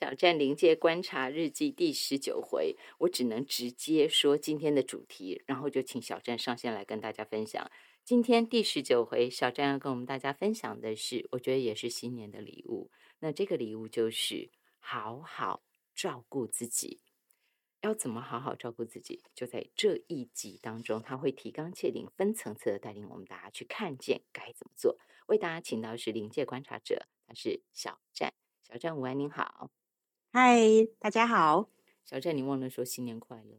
小站临界观察日记第十九回，我只能直接说今天的主题，然后就请小站上线来跟大家分享。今天第十九回，小站要跟我们大家分享的是，我觉得也是新年的礼物。那这个礼物就是好好照顾自己。要怎么好好照顾自己？就在这一集当中，他会提纲挈领、分层次的带领我们大家去看见该怎么做。为大家请到是临界观察者，他是小站。小站午安，您好。嗨，大家好，小站，你忘了说新年快乐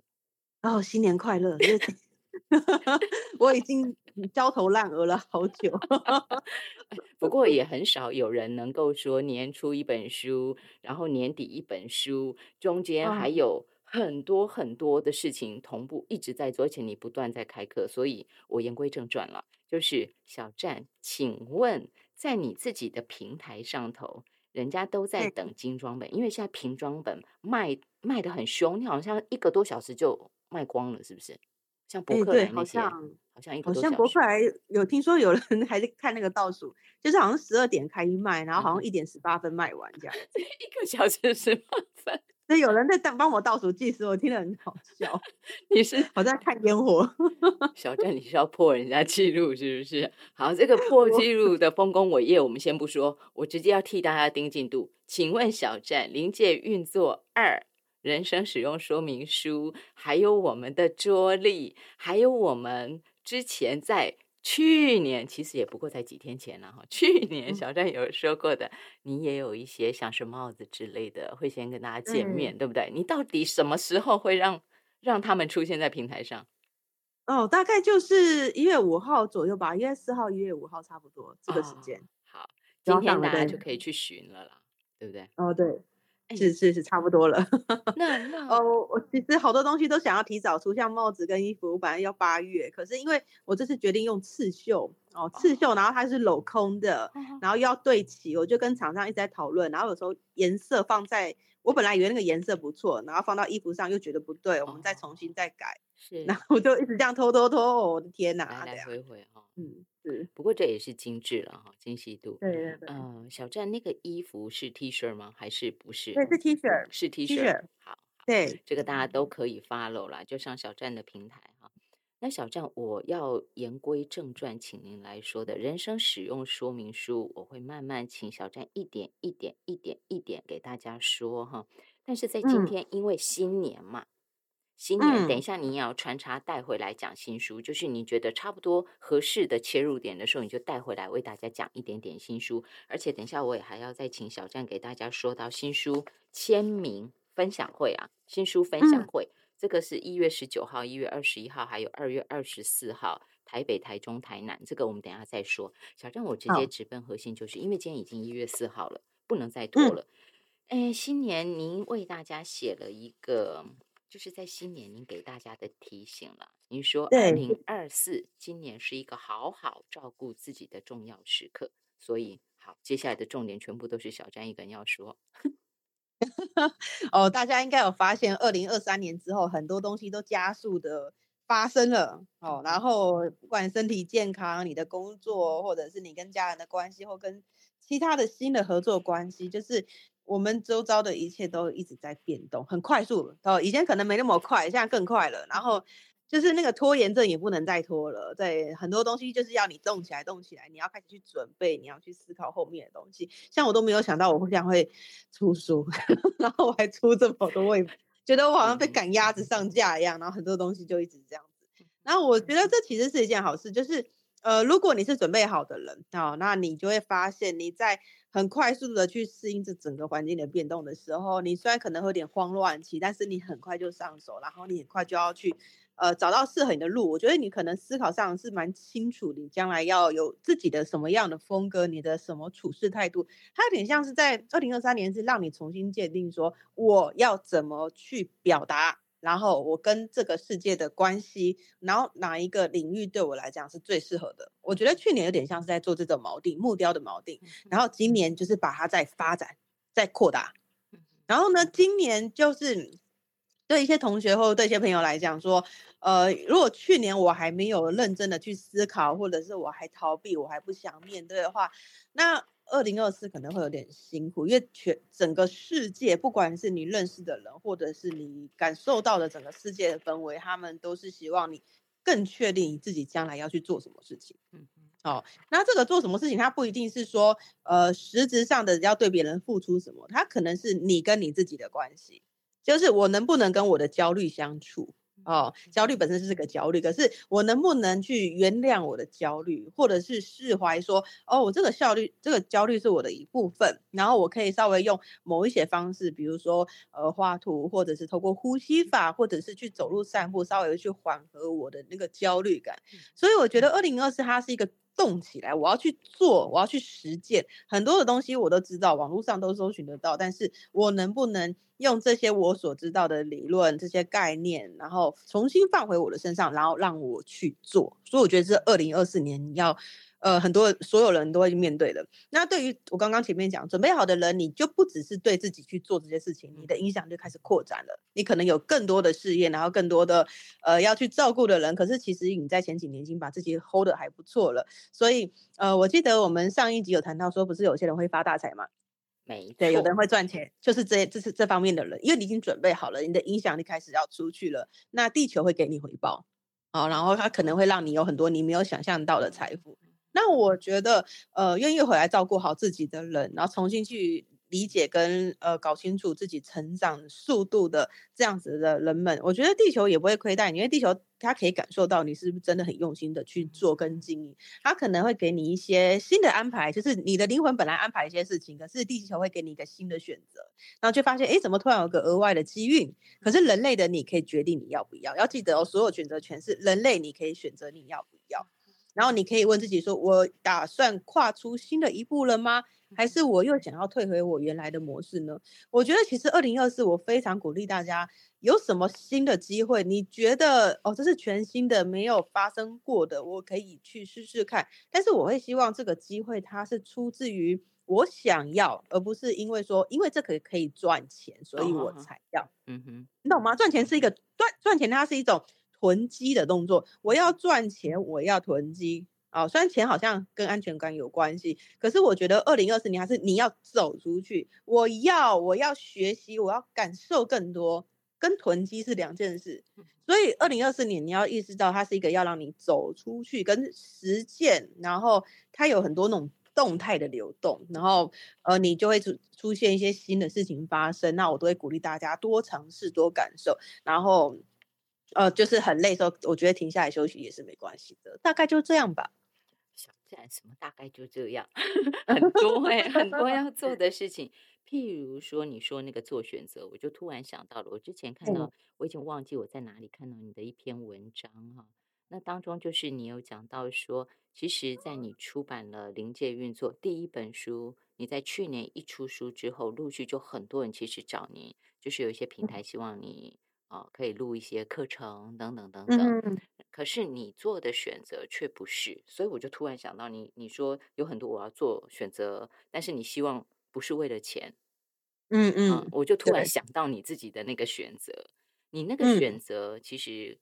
哦！新年快乐，我已经焦头烂额了好久。不过也很少有人能够说年初一本书，然后年底一本书，中间还有很多很多的事情同步一直在做，而且你不断在开课。所以我言归正传了，就是小站，请问在你自己的平台上头。人家都在等精装本，因为现在瓶装本卖卖的很凶，你好像一个多小时就卖光了，是不是？像博客来那些，好像一个好像博客还有听说有人 还在看那个倒数，就是好像十二点开卖，然后好像一点十八分卖完这样，一个小时十八分。有人在等帮我倒数计时，我听得很好笑。你是 我在看烟火，小站，你是要破人家记录是不是？好，这个破记录的丰功伟业我们先不说，我直接要替大家盯进度。请问小站临界运作二人生使用说明书，还有我们的桌历，还有我们之前在。去年其实也不过才几天前了哈。去年小站有说过的，你也有一些像是帽子之类的，会先跟大家见面，对不对？你到底什么时候会让让他们出现在平台上？哦，大概就是一月五号左右吧，一月四号、一月五号差不多这个时间。好，今天大家就可以去寻了啦，对不对？哦，对。是是是，差不多了。那 那哦，我其实好多东西都想要提早出，像帽子跟衣服，我本来要八月，可是因为我这次决定用刺绣哦，刺绣，然后它是镂空的，然后又要对齐，我就跟厂商一直在讨论，然后有时候颜色放在我本来以为那个颜色不错，然后放到衣服上又觉得不对，我们再重新再改，是，然后我就一直这样拖拖拖，我的天哪，来来回回哈，嗯。是，不过这也是精致了哈，精细度。对对对。嗯，小站那个衣服是 T 恤吗？还是不是？对，是 T 恤，是 T 恤。好，对，这个大家都可以 follow 啦，就上小站的平台哈。那小站，我要言归正传，请您来说的人生使用说明书，我会慢慢请小站一点一点一点一点给大家说哈。但是在今天，因为新年嘛。新年，等一下你也要穿插带回来讲新书，就是你觉得差不多合适的切入点的时候，你就带回来为大家讲一点点新书。而且等一下我也还要再请小站给大家说到新书签名分享会啊，新书分享会，这个是一月十九号、一月二十一号，还有二月二十四号，台北、台中、台南，这个我们等下再说。小站，我直接直奔核心，就是因为今天已经一月四号了，不能再拖了。哎，新年您为大家写了一个。就是在新年，您给大家的提醒了。您说，二零二四今年是一个好好照顾自己的重要时刻。所以，好，接下来的重点全部都是小詹一个人要说。哦，大家应该有发现，二零二三年之后，很多东西都加速的发生了。哦，然后不管身体健康、你的工作，或者是你跟家人的关系，或跟其他的新的合作关系，就是。我们周遭的一切都一直在变动，很快速哦。以前可能没那么快，现在更快了。然后就是那个拖延症也不能再拖了。对，很多东西就是要你动起来，动起来。你要开始去准备，你要去思考后面的东西。像我都没有想到我会这样会出书，然后我还出这么多，我也觉得我好像被赶鸭子上架一样。然后很多东西就一直这样子。然后我觉得这其实是一件好事，就是呃，如果你是准备好的人啊，那你就会发现你在。很快速的去适应这整个环境的变动的时候，你虽然可能会有点慌乱期，但是你很快就上手，然后你很快就要去，呃，找到适合你的路。我觉得你可能思考上是蛮清楚，你将来要有自己的什么样的风格，你的什么处事态度，它有点像是在二零二三年是让你重新界定说我要怎么去表达。然后我跟这个世界的关系，然后哪一个领域对我来讲是最适合的？我觉得去年有点像是在做这种锚定、木雕的锚定，然后今年就是把它再发展、再扩大。然后呢，今年就是对一些同学或对一些朋友来讲说，呃，如果去年我还没有认真的去思考，或者是我还逃避、我还不想面对的话，那二零二四可能会有点辛苦，因为全整个世界，不管是你认识的人，或者是你感受到的整个世界的氛围，他们都是希望你更确定你自己将来要去做什么事情。嗯。哦，那这个做什么事情，它不一定是说，呃，实质上的要对别人付出什么，它可能是你跟你自己的关系，就是我能不能跟我的焦虑相处。哦，焦虑本身是个焦虑，可是我能不能去原谅我的焦虑，或者是释怀说，哦，我这个效率，这个焦虑是我的一部分，然后我可以稍微用某一些方式，比如说呃画图，或者是透过呼吸法，或者是去走路散步，稍微去缓和我的那个焦虑感。所以我觉得二零二四它是一个。动起来！我要去做，我要去实践很多的东西，我都知道，网络上都搜寻得到。但是我能不能用这些我所知道的理论、这些概念，然后重新放回我的身上，然后让我去做？所以我觉得这二零二四年你要。呃，很多所有人都会面对的。那对于我刚刚前面讲准备好的人，你就不只是对自己去做这些事情，你的影响就开始扩展了。你可能有更多的事业，然后更多的呃要去照顾的人。可是其实你在前几年已经把自己 hold 的还不错了。所以呃，我记得我们上一集有谈到说，不是有些人会发大财吗？没对，有的人会赚钱，就是这这是这方面的人，因为你已经准备好了，你的影响力开始要出去了，那地球会给你回报好，然后它可能会让你有很多你没有想象到的财富。那我觉得，呃，愿意回来照顾好自己的人，然后重新去理解跟呃搞清楚自己成长速度的这样子的人们，我觉得地球也不会亏待你，因为地球它可以感受到你是不是真的很用心的去做跟经营，它可能会给你一些新的安排，就是你的灵魂本来安排一些事情，可是地球会给你一个新的选择，然后就发现，哎，怎么突然有个额外的机遇？可是人类的你可以决定你要不要，要记得哦，所有选择权是人类，你可以选择你要不要。然后你可以问自己说：“我打算跨出新的一步了吗？还是我又想要退回我原来的模式呢？”我觉得其实二零二四，我非常鼓励大家，有什么新的机会，你觉得哦，这是全新的，没有发生过的，我可以去试试看。但是我会希望这个机会它是出自于我想要，而不是因为说因为这个可以赚钱，所以我才要。嗯哼，你懂吗？赚钱是一个赚赚钱，它是一种。囤积的动作，我要赚钱，我要囤积啊！虽然钱好像跟安全感有关系，可是我觉得二零二四年还是你要走出去。我要，我要学习，我要感受更多，跟囤积是两件事。所以二零二四年你要意识到，它是一个要让你走出去跟实践，然后它有很多那种动态的流动，然后呃，你就会出出现一些新的事情发生。那我都会鼓励大家多尝试，多感受，然后。呃，就是很累的时候，我觉得停下来休息也是没关系的，大概就这样吧。小站什么？大概就这样，很多哎，很多要做的事情。譬如说，你说那个做选择，我就突然想到了，我之前看到，我已经忘记我在哪里看到你的一篇文章哈。那当中就是你有讲到说，其实，在你出版了《临界运作》第一本书，你在去年一出书之后，陆续就很多人其实找你，就是有一些平台希望你。哦，可以录一些课程等等等等，可是你做的选择却不是，所以我就突然想到你，你说有很多我要做选择，但是你希望不是为了钱，嗯嗯，我就突然想到你自己的那个选择，你那个选择其实，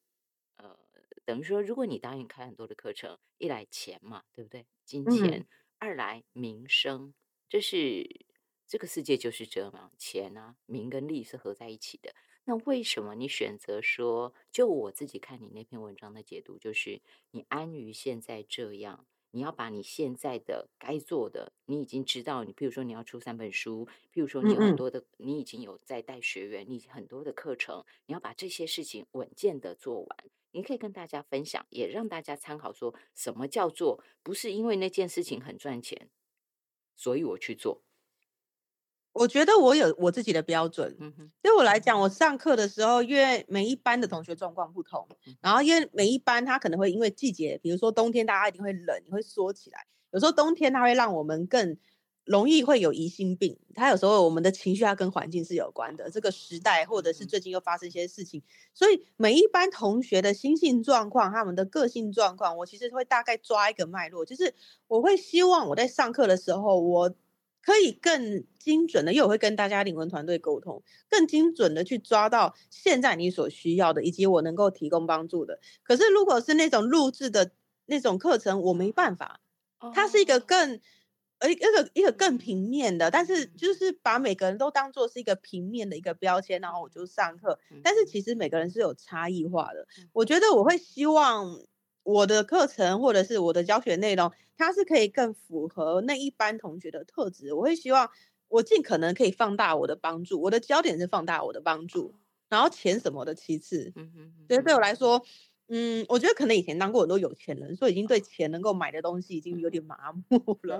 呃，等于说，如果你答应开很多的课程，一来钱嘛，对不对？金钱，二来名声，这是这个世界就是这样，钱啊，名跟利是合在一起的。那为什么你选择说，就我自己看你那篇文章的解读，就是你安于现在这样，你要把你现在的该做的，你已经知道，你比如说你要出三本书，譬如说你有很多的，你已经有在带学员，你很多的课程，你要把这些事情稳健的做完，你可以跟大家分享，也让大家参考，说什么叫做不是因为那件事情很赚钱，所以我去做。我觉得我有我自己的标准。对我来讲，我上课的时候，因为每一班的同学状况不同，然后因为每一班他可能会因为季节，比如说冬天大家一定会冷，你会缩起来。有时候冬天它会让我们更容易会有疑心病。它有时候我们的情绪它跟环境是有关的，这个时代或者是最近又发生一些事情，所以每一班同学的心性状况、他们的个性状况，我其实会大概抓一个脉络，就是我会希望我在上课的时候我。可以更精准的，因为我会跟大家灵魂团队沟通，更精准的去抓到现在你所需要的，以及我能够提供帮助的。可是如果是那种录制的那种课程，我没办法，它是一个更呃一个一个更平面的，但是就是把每个人都当做是一个平面的一个标签，然后我就上课。但是其实每个人是有差异化的。我觉得我会希望我的课程或者是我的教学内容，它是可以更符合那一般同学的特质。我会希望我尽可能可以放大我的帮助，我的焦点是放大我的帮助，然后钱什么的其次。嗯哼，所以对我来说。嗯，我觉得可能以前当过很多有钱人，所以已经对钱能够买的东西已经有点麻木了。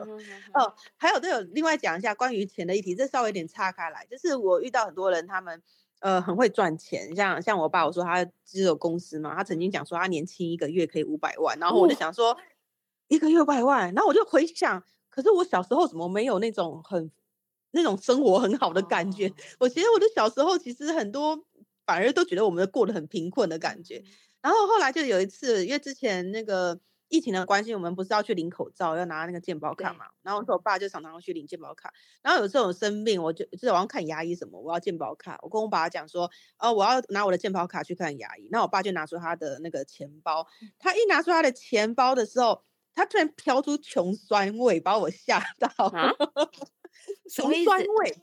哦，还有，都有另外讲一下关于钱的议题，这稍微有点岔开来，就是我遇到很多人，他们呃很会赚钱，像像我爸，我说他只有公司嘛，他曾经讲说他年轻一个月可以五百万，然后我就想说一个月五百万，然后我就回想，可是我小时候怎么没有那种很那种生活很好的感觉？我其实我的小时候其实很多反而都觉得我们过得很贫困的感觉。然后后来就有一次，因为之前那个疫情的关系，我们不是要去领口罩，要拿那个健保卡嘛。然后我说我爸就常常去领健保卡。然后有时候我生病，我就就是我要看牙医什么，我要健保卡。我跟我爸讲说，哦，我要拿我的健保卡去看牙医。那我爸就拿出他的那个钱包，他一拿出他的钱包的时候，他突然飘出穷酸味，把我吓到。穷酸味，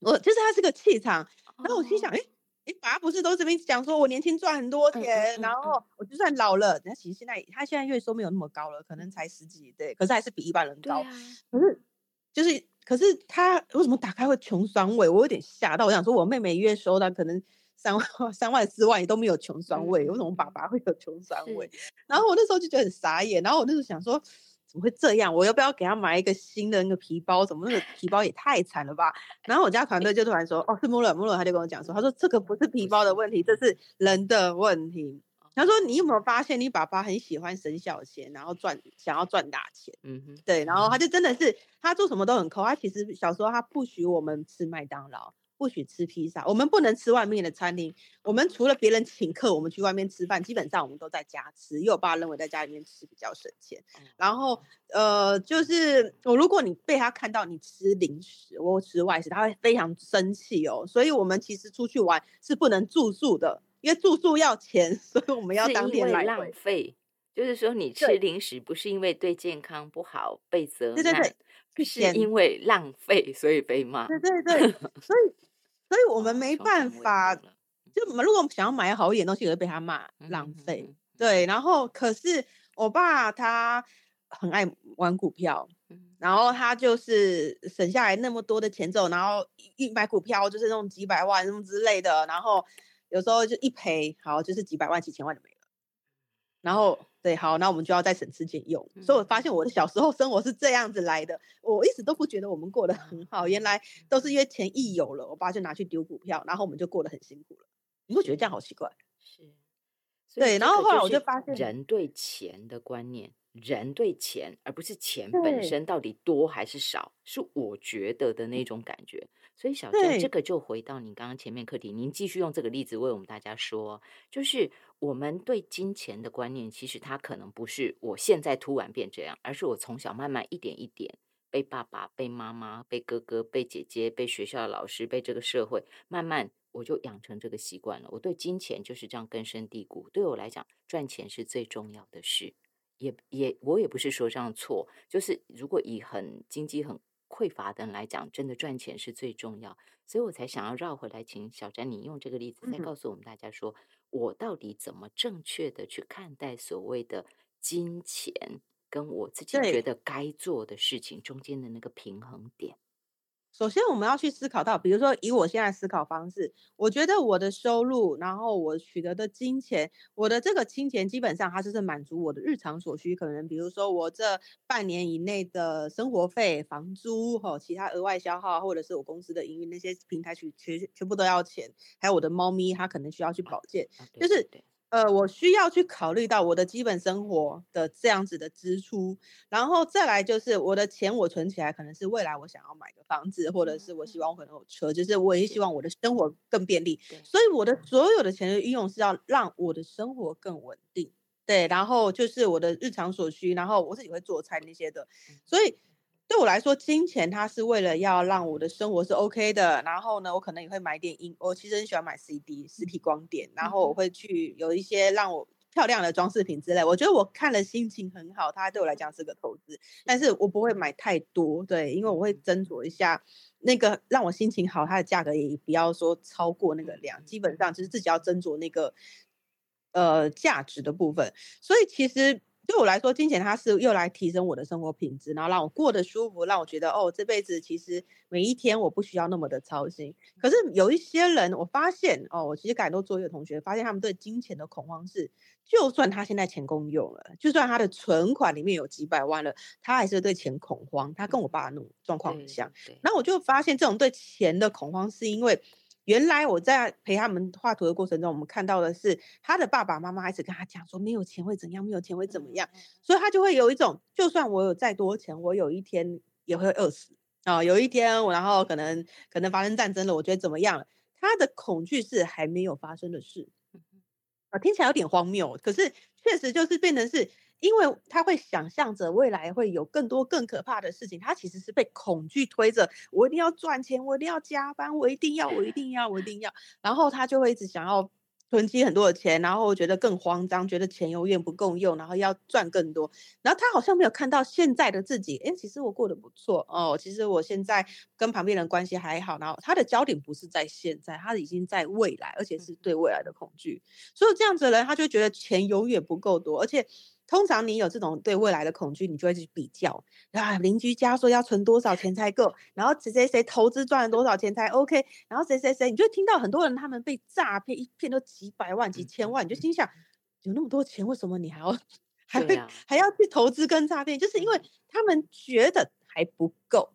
我就是他是个气场。然后我心想，哎。你爸不是都这边讲说，我年轻赚很多钱，然后我就算老了，那其实现在他现在月收没有那么高了，可能才十几，对，可是还是比一般人高。可是就是，可是他为什么打开会穷酸味？我有点吓到，我想说我妹妹月收的可能三万、三万、四万也都没有穷酸味，为什么爸爸会有穷酸味？然后我那时候就觉得很傻眼，然后我那时候想说。怎么会这样？我要不要给他买一个新的那个皮包？怎么那个皮包也太惨了吧？然后我家团队就突然说：“哦，是穆勒，穆勒。”他就跟我讲说：“他说这个不是皮包的问题，这是人的问题。”他说：“你有没有发现，你爸爸很喜欢省小钱，然后赚，想要赚大钱？嗯哼，对。然后他就真的是他做什么都很抠。他其实小时候他不许我们吃麦当劳。”不许吃披萨，我们不能吃外面的餐厅。我们除了别人请客，我们去外面吃饭，基本上我们都在家吃。因为我爸认为在家里面吃比较省钱。然后，呃，就是我如果你被他看到你吃零食或吃外食，他会非常生气哦。所以我们其实出去玩是不能住宿的，因为住宿要钱，所以我们要当天来浪费。就是说，你吃零食不是因为对健康不好被责难，是因为浪费所以被骂。对对对，所以。所以我们没办法，就如果想要买好一点东西，也会被他骂浪费。对，然后可是我爸他很爱玩股票，然后他就是省下来那么多的钱之后，然后一买股票就是那种几百万什么之类的，然后有时候就一赔，好就是几百万几千万就没了，然后。对，好，那我们就要再省吃俭用。所以我发现我的小时候生活是这样子来的，我一直都不觉得我们过得很好。原来都是因为钱一有了，我爸就拿去丢股票，然后我们就过得很辛苦了。你会觉得这样好奇怪？是，对。然后后来我就发现，人对钱的观念，人对钱，而不是钱本身到底多还是少，是我觉得的那种感觉。所以小郑，这个就回到你刚刚前面课题，您继续用这个例子为我们大家说，就是我们对金钱的观念，其实它可能不是我现在突然变这样，而是我从小慢慢一点一点被爸爸、被妈妈、被哥哥、被姐姐、被学校的老师、被这个社会，慢慢我就养成这个习惯了。我对金钱就是这样根深蒂固。对我来讲，赚钱是最重要的事，也也我也不是说这样错，就是如果以很经济很。匮乏的人来讲，真的赚钱是最重要，所以我才想要绕回来，请小詹你用这个例子再告诉我们大家，说我到底怎么正确的去看待所谓的金钱，跟我自己觉得该做的事情中间的那个平衡点。首先，我们要去思考到，比如说以我现在思考方式，我觉得我的收入，然后我取得的金钱，我的这个金钱基本上它就是满足我的日常所需。可能比如说我这半年以内的生活费、房租哈，其他额外消耗，或者是我公司的营运那些平台去全全部都要钱，还有我的猫咪它可能需要去保健，就是。呃，我需要去考虑到我的基本生活的这样子的支出，然后再来就是我的钱我存起来，可能是未来我想要买个房子，或者是我希望我可能有车，就是我也希望我的生活更便利。所以我的所有的钱的运用是要让我的生活更稳定，对，然后就是我的日常所需，然后我自己会做菜那些的，所以。对我来说，金钱它是为了要让我的生活是 OK 的。然后呢，我可能也会买点音，我其实很喜欢买 CD 实体光碟。然后我会去有一些让我漂亮的装饰品之类。我觉得我看了心情很好，它对我来讲是个投资，但是我不会买太多，对，因为我会斟酌一下那个让我心情好，它的价格也不要说超过那个量，基本上就是自己要斟酌那个呃价值的部分。所以其实。对我来说，金钱它是又来提升我的生活品质，然后让我过得舒服，让我觉得哦，这辈子其实每一天我不需要那么的操心。可是有一些人，我发现哦，我其实感多作业的同学发现，他们对金钱的恐慌是，就算他现在钱够用了，就算他的存款里面有几百万了，他还是对钱恐慌。他跟我爸那种状况很像。那我就发现，这种对钱的恐慌是因为。原来我在陪他们画图的过程中，我们看到的是他的爸爸妈妈一直跟他讲说，没有钱会怎样，没有钱会怎么样，所以他就会有一种，就算我有再多钱，我有一天也会饿死啊，有一天我然后可能可能发生战争了，我觉得怎么样？他的恐惧是还没有发生的事啊，听起来有点荒谬，可是确实就是变成是。因为他会想象着未来会有更多更可怕的事情，他其实是被恐惧推着，我一定要赚钱，我一定要加班，我一定要，我一定要，我一定要，然后他就会一直想要。囤积很多的钱，然后觉得更慌张，觉得钱永远不够用，然后要赚更多。然后他好像没有看到现在的自己，哎，其实我过得不错哦，其实我现在跟旁边人关系还好。然后他的焦点不是在现在，他已经在未来，而且是对未来的恐惧。所以这样子的人，他就觉得钱永远不够多，而且。通常你有这种对未来的恐惧，你就会去比较啊，邻居家说要存多少钱才够，然后谁谁谁投资赚了多少钱才 OK，然后谁谁谁，你就听到很多人他们被诈骗，一骗都几百万、几千万，你就心想，有那么多钱，为什么你还要还会还要去投资跟诈骗？就是因为他们觉得还不够。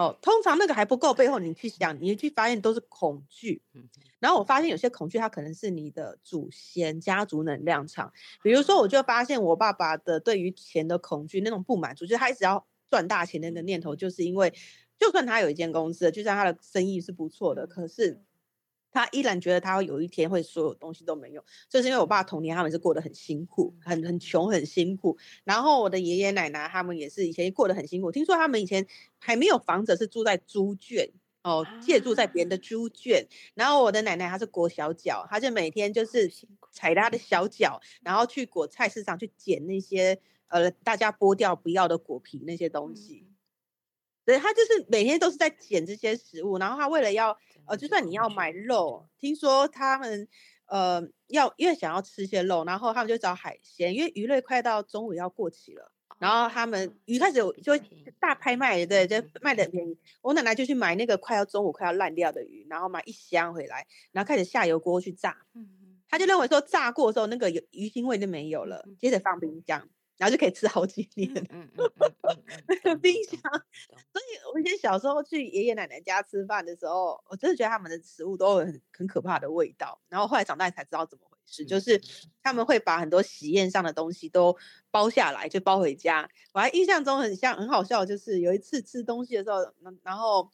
哦，通常那个还不够，背后你去想，你去发现都是恐惧。嗯，然后我发现有些恐惧，它可能是你的祖先家族能量场。比如说，我就发现我爸爸的对于钱的恐惧，那种不满足，就是他一直要赚大钱的那个念头，就是因为就算他有一间公司，就算他的生意是不错的，可是。他依然觉得他有一天会所有东西都没有，就是因为我爸童年他们是过得很辛苦，很很穷很辛苦。然后我的爷爷奶奶他们也是以前过得很辛苦。听说他们以前还没有房子，是住在猪圈哦，借住在别人的猪圈。然后我的奶奶她是裹小脚，她就每天就是踩她的小脚，然后去果菜市场去捡那些呃大家剥掉不要的果皮那些东西。对，她就是每天都是在捡这些食物，然后她为了要。呃，就算你要买肉，听说他们呃要因为想要吃些肉，然后他们就找海鲜，因为鱼类快到中午要过期了，然后他们鱼开始就大拍卖，对，就卖的便宜。我奶奶就去买那个快要中午快要烂掉的鱼，然后买一箱回来，然后开始下油锅去炸。嗯他就认为说炸过的时候那个鱼鱼腥味就没有了，接着放冰箱。然后就可以吃好几年，那个冰箱。所以我以前小时候去爷爷奶奶家吃饭的时候，我真的觉得他们的食物都有很很可怕的味道。然后后来长大才知道怎么回事，就是他们会把很多喜宴上的东西都包下来，就包回家。我还印象中很像很好笑，就是有一次吃东西的时候，然后。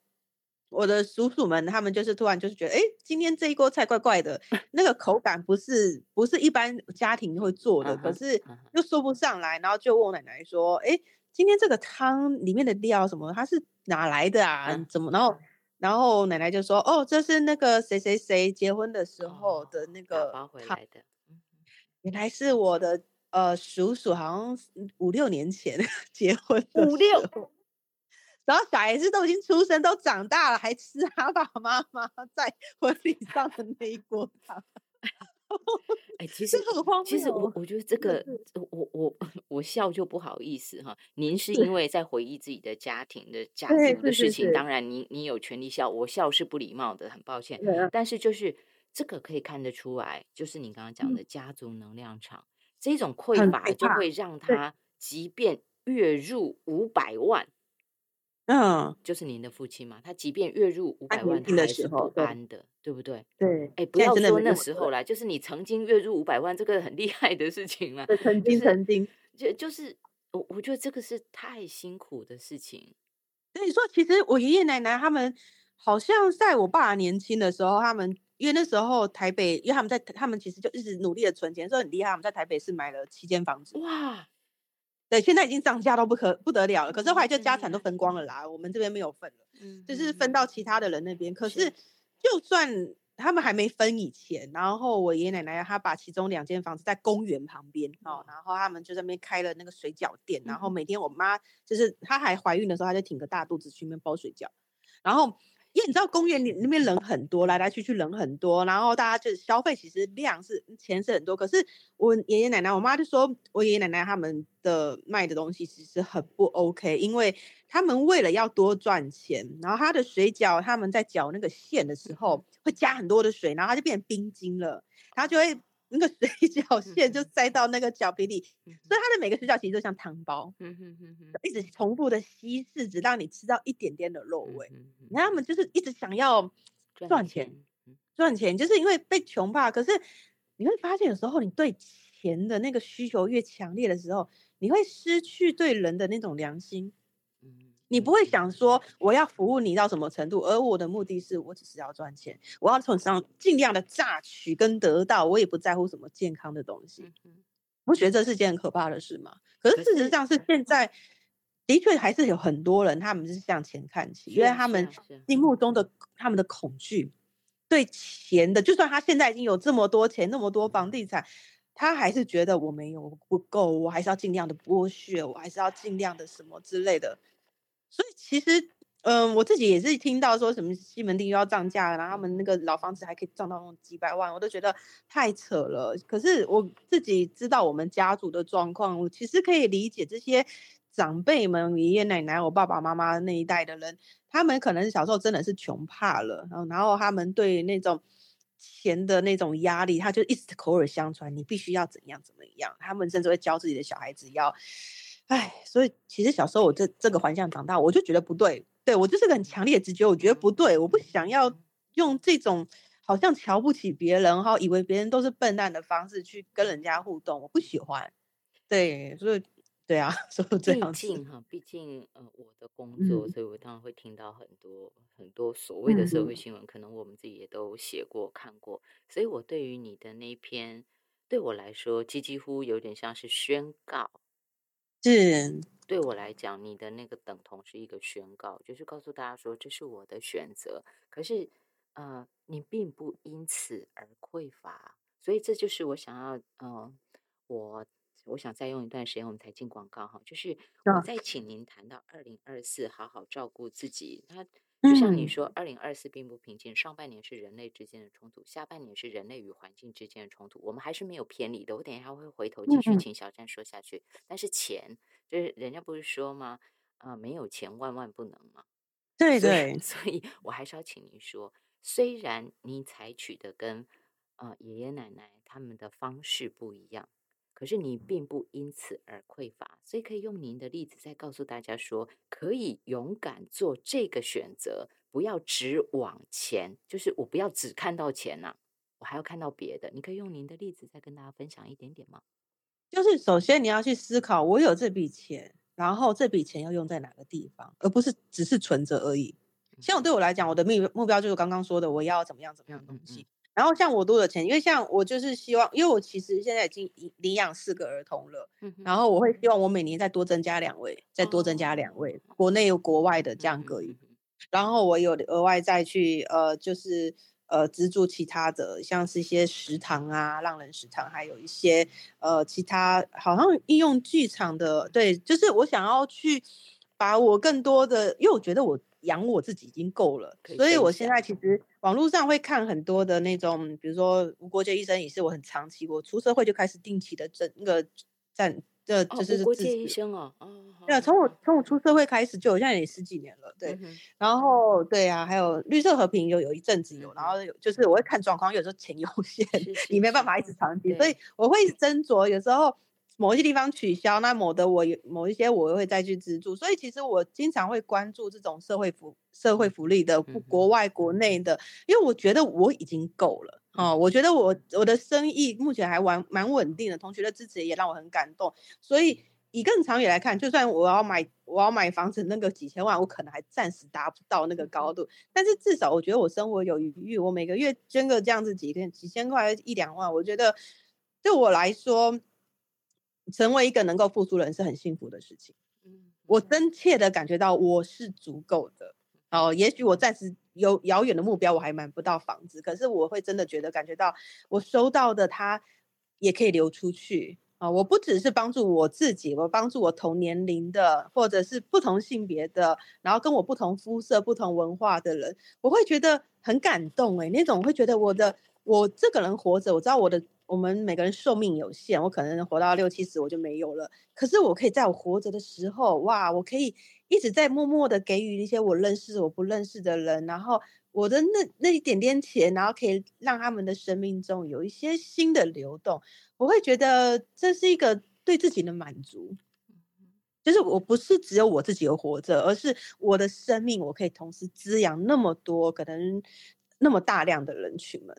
我的叔叔们，他们就是突然就是觉得，哎，今天这一锅菜怪怪的，那个口感不是不是一般家庭会做的，可是又说不上来，然后就问我奶奶说，哎，今天这个汤里面的料什么，它是哪来的啊？怎么？然后然后奶奶就说，哦，这是那个谁谁谁结婚的时候的那个汤，原来是我的呃叔叔，好像五六年前 结婚五六。然后小孩子都已经出生，都长大了，还吃他爸爸妈妈在婚礼上的那一锅汤。哎，其实其实我我觉得这个，我我 我笑就不好意思哈。您是因为在回忆自己的家庭的家族的事情，当然您您有权利笑，我笑是不礼貌的，很抱歉。但是就是这个可以看得出来，就是你刚刚讲的家族能量场，这种匮乏就会让他即便月入五百万。嗯，就是您的父亲嘛，他即便月入五百万，他还是不安的，对不对？对，哎，不要说那时候啦，就是你曾经月入五百万，这个很厉害的事情了。曾经，曾经，就就是我，我觉得这个是太辛苦的事情。所以说，其实我爷爷奶奶他们好像在我爸年轻的时候，他们因为那时候台北，因为他们在他们其实就一直努力的存钱，所以很厉害。他们在台北市买了七间房子，哇。对，现在已经涨价到不可不得了了。可是后来就家产都分光了啦，我们这边没有分了，就是分到其他的人那边。可是就算他们还没分以前，然后我爷爷奶奶他把其中两间房子在公园旁边哦，然后他们就在那边开了那个水饺店，然后每天我妈就是她还怀孕的时候，她就挺个大肚子去那边包水饺，然后。因为你知道公园里那边人很多，来来去去人很多，然后大家就消费其实量是钱是很多，可是我爷爷奶奶、我妈就说，我爷爷奶奶他们的卖的东西其实很不 OK，因为他们为了要多赚钱，然后他的水饺他们在搅那个馅的时候会加很多的水，然后它就变成冰晶了，他就会。那个水饺馅就塞到那个饺皮里，所以它的每个水饺其实就像汤包，一直重复的稀释，直到你吃到一点点的肉味。你看他们就是一直想要赚钱，赚钱，就是因为被穷怕。可是你会发现，有时候你对钱的那个需求越强烈的时候，你会失去对人的那种良心。你不会想说我要服务你到什么程度，而我的目的是我只是要赚钱，我要从上尽量的榨取跟得到，我也不在乎什么健康的东西。不觉得这是件很可怕的事吗？可是事实上是现在的确还是有很多人，他们是向钱看齐，因为他们心目中的他们的恐惧，对钱的，就算他现在已经有这么多钱，那么多房地产，他还是觉得我没有不够，我还是要尽量的剥削，我还是要尽量的什么之类的。所以其实，嗯，我自己也是听到说什么西门町又要涨价了，然后他们那个老房子还可以涨到那种几百万，我都觉得太扯了。可是我自己知道我们家族的状况，我其实可以理解这些长辈们、爷爷奶奶、我爸爸妈妈那一代的人，他们可能小时候真的是穷怕了，然后然后他们对那种钱的那种压力，他就一直口耳相传，你必须要怎样怎么样，他们甚至会教自己的小孩子要。哎，所以其实小时候我这这个环境长大，我就觉得不对，对我就是个很强烈的直觉，我觉得不对，我不想要用这种好像瞧不起别人哈，以为别人都是笨蛋的方式去跟人家互动，我不喜欢。对，所以对啊，所以这样子哈，毕竟呃我的工作，所以我当然会听到很多很多所谓的社会新闻，可能我们自己也都写过看过，所以我对于你的那篇，对我来说，几几乎有点像是宣告。是对我来讲，你的那个等同是一个宣告，就是告诉大家说这是我的选择。可是，呃，你并不因此而匮乏，所以这就是我想要，呃，我我想再用一段时间，我们才进广告哈。就是我再请您谈到二零二四，好好照顾自己。他。就像你说，二零二四并不平静。上半年是人类之间的冲突，下半年是人类与环境之间的冲突。我们还是没有偏离的。我等一下会回头继续请小站说下去。但是钱，就是人家不是说吗？啊，没有钱万万不能嘛？对对。所以我还是要请您说，虽然你采取的跟啊爷爷奶奶他们的方式不一样。可是你并不因此而匮乏，所以可以用您的例子再告诉大家说，可以勇敢做这个选择，不要只往前，就是我不要只看到钱呐，我还要看到别的。你可以用您的例子再跟大家分享一点点吗？就是首先你要去思考，我有这笔钱，然后这笔钱要用在哪个地方，而不是只是存着而已。像对我来讲，我的目目标就是刚刚说的，我要怎么样怎么样的东西。然后像我多的钱，因为像我就是希望，因为我其实现在已经领养四个儿童了，然后我会希望我每年再多增加两位，再多增加两位，国内有国外的这样各一，然后我有额外再去呃，就是呃资助其他的，像是一些食堂啊，浪人食堂，还有一些呃其他好像应用剧场的，对，就是我想要去把我更多的，因为我觉得我。养我自己已经够了，所以我现在。其实网络上会看很多的那种，比如说吴国界医生也是我很长期，我出社会就开始定期的诊那个站，这就是吴国界医生哦，对啊，从我从我出社会开始就，现在也十几年了，对，然后对啊，还有绿色和平有有一阵子有，然后有就是我会看状况，有时候钱有 限，你没办法一直长期，所以我会斟酌，有时候。某一些地方取消，那某的我某一些我会再去资助，所以其实我经常会关注这种社会福社会福利的国外国内的，因为我觉得我已经够了哦，我觉得我我的生意目前还蛮蛮稳定的，同学的支持也让我很感动，所以以更长远来看，就算我要买我要买房子那个几千万，我可能还暂时达不到那个高度，但是至少我觉得我生活有余裕，我每个月捐个这样子几千几千块一两万，我觉得对我来说。成为一个能够付出的人是很幸福的事情。嗯，我真切的感觉到我是足够的。哦，也许我暂时有遥远的目标，我还买不到房子，可是我会真的觉得感觉到我收到的，它也可以流出去啊！我不只是帮助我自己，我帮助我同年龄的，或者是不同性别的，然后跟我不同肤色、不同文化的人，我会觉得很感动哎，那种会觉得我的我这个人活着，我知道我的。我们每个人寿命有限，我可能活到六七十我就没有了。可是我可以在我活着的时候，哇，我可以一直在默默的给予一些我认识、我不认识的人，然后我的那那一点点钱，然后可以让他们的生命中有一些新的流动。我会觉得这是一个对自己的满足，就是我不是只有我自己有活着，而是我的生命我可以同时滋养那么多可能那么大量的人群们。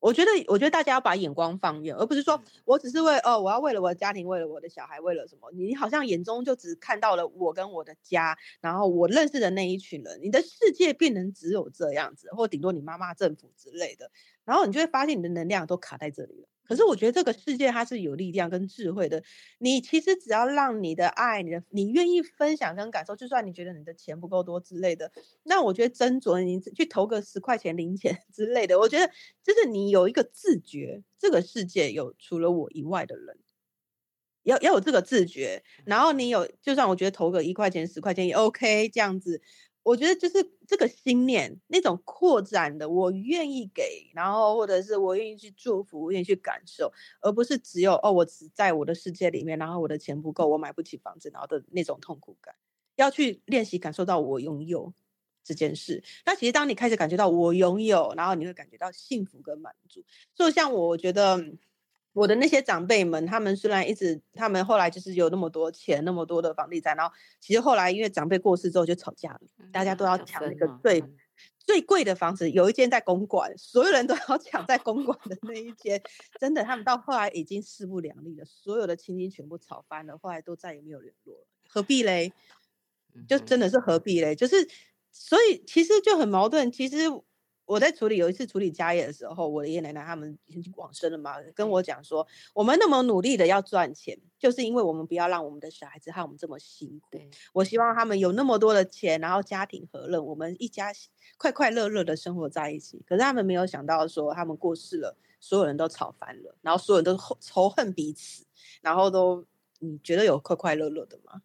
我觉得，我觉得大家要把眼光放远，而不是说我只是为哦，我要为了我的家庭，为了我的小孩，为了什么？你好像眼中就只看到了我跟我的家，然后我认识的那一群人，你的世界变成只有这样子，或顶多你妈妈、政府之类的，然后你就会发现你的能量都卡在这里了。可是我觉得这个世界它是有力量跟智慧的。你其实只要让你的爱，你的你愿意分享跟感受，就算你觉得你的钱不够多之类的，那我觉得斟酌你去投个十块钱零钱 之类的。我觉得就是你有一个自觉，这个世界有除了我以外的人，要要有这个自觉。然后你有，就算我觉得投个一块钱十块钱也 OK，这样子。我觉得就是这个心念，那种扩展的，我愿意给，然后或者是我愿意去祝福，愿意去感受，而不是只有哦，我只在我的世界里面，然后我的钱不够，我买不起房子，然后的那种痛苦感，要去练习感受到我拥有这件事。那其实当你开始感觉到我拥有，然后你会感觉到幸福跟满足。所以像我，我觉得。我的那些长辈们，他们虽然一直，他们后来就是有那么多钱，那么多的房地产，然后其实后来因为长辈过世之后就吵架了，大家都要抢那个最最贵的房子，有一间在公馆，所有人都要抢在公馆的那一间，真的，他们到后来已经势不两立了，所有的亲戚全部吵翻了，后来都再也没有联络了，何必嘞？就真的是何必嘞？就是所以其实就很矛盾，其实。我在处理有一次处理家业的时候，我的爷爷奶奶他们已经往生了嘛，跟我讲说，我们那么努力的要赚钱，就是因为我们不要让我们的小孩子和我们这么辛苦。我希望他们有那么多的钱，然后家庭和乐，我们一家快快乐乐的生活在一起。可是他们没有想到说，他们过世了，所有人都吵翻了，然后所有人都仇恨彼此，然后都你觉得有快快乐乐的吗？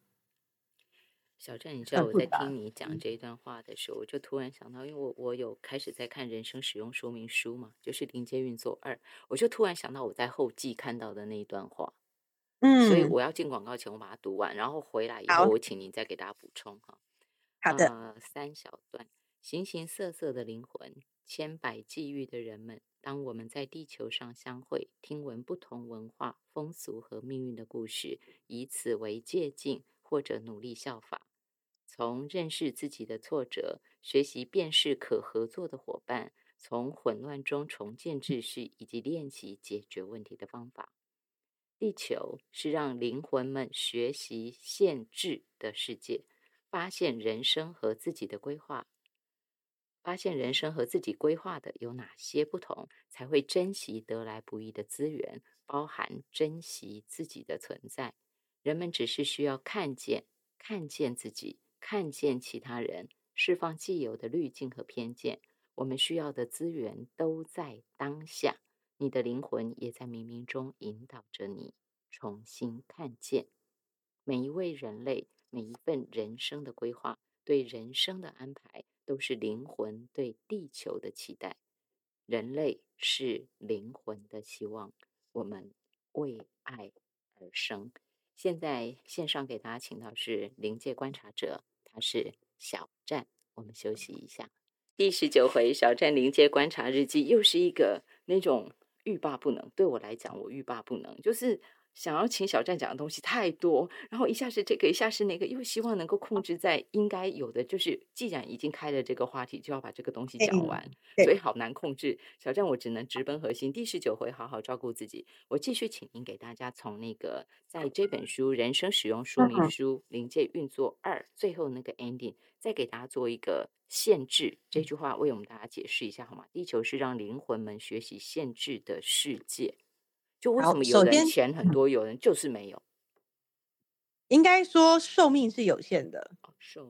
小郑，你知道我在听你讲这一段话的时候，我就突然想到，因为我我有开始在看人生使用说明书嘛，就是临界运作二，我就突然想到我在后记看到的那一段话，嗯，所以我要进广告前我把它读完，然后回来以后我请您再给大家补充哈。好的，三小段，形形色色的灵魂，千百际遇的人们，当我们在地球上相会，听闻不同文化、风俗和命运的故事，以此为借鉴，或者努力效法。从认识自己的挫折，学习辨识可合作的伙伴，从混乱中重建秩序，以及练习解决问题的方法。地球是让灵魂们学习限制的世界，发现人生和自己的规划，发现人生和自己规划的有哪些不同，才会珍惜得来不易的资源，包含珍惜自己的存在。人们只是需要看见，看见自己。看见其他人，释放既有的滤镜和偏见。我们需要的资源都在当下，你的灵魂也在冥冥中引导着你重新看见。每一位人类，每一份人生的规划，对人生的安排，都是灵魂对地球的期待。人类是灵魂的希望，我们为爱而生。现在线上给大家请到是灵界观察者。是小站，我们休息一下。第十九回小站临街观察日记，又是一个那种欲罢不能。对我来讲，我欲罢不能，就是。想要请小站讲的东西太多，然后一下是这个，一下是那个，又希望能够控制在应该有的，就是既然已经开了这个话题，就要把这个东西讲完，所以好难控制。小站我只能直奔核心。第十九回，好好照顾自己。我继续请您给大家从那个在这本书《人生使用说明书：临界运作二》最后那个 ending，再给大家做一个限制这句话，为我们大家解释一下好吗？地球是让灵魂们学习限制的世界。就为什么有人钱很多，有人就是没有？应该说寿命是有限的，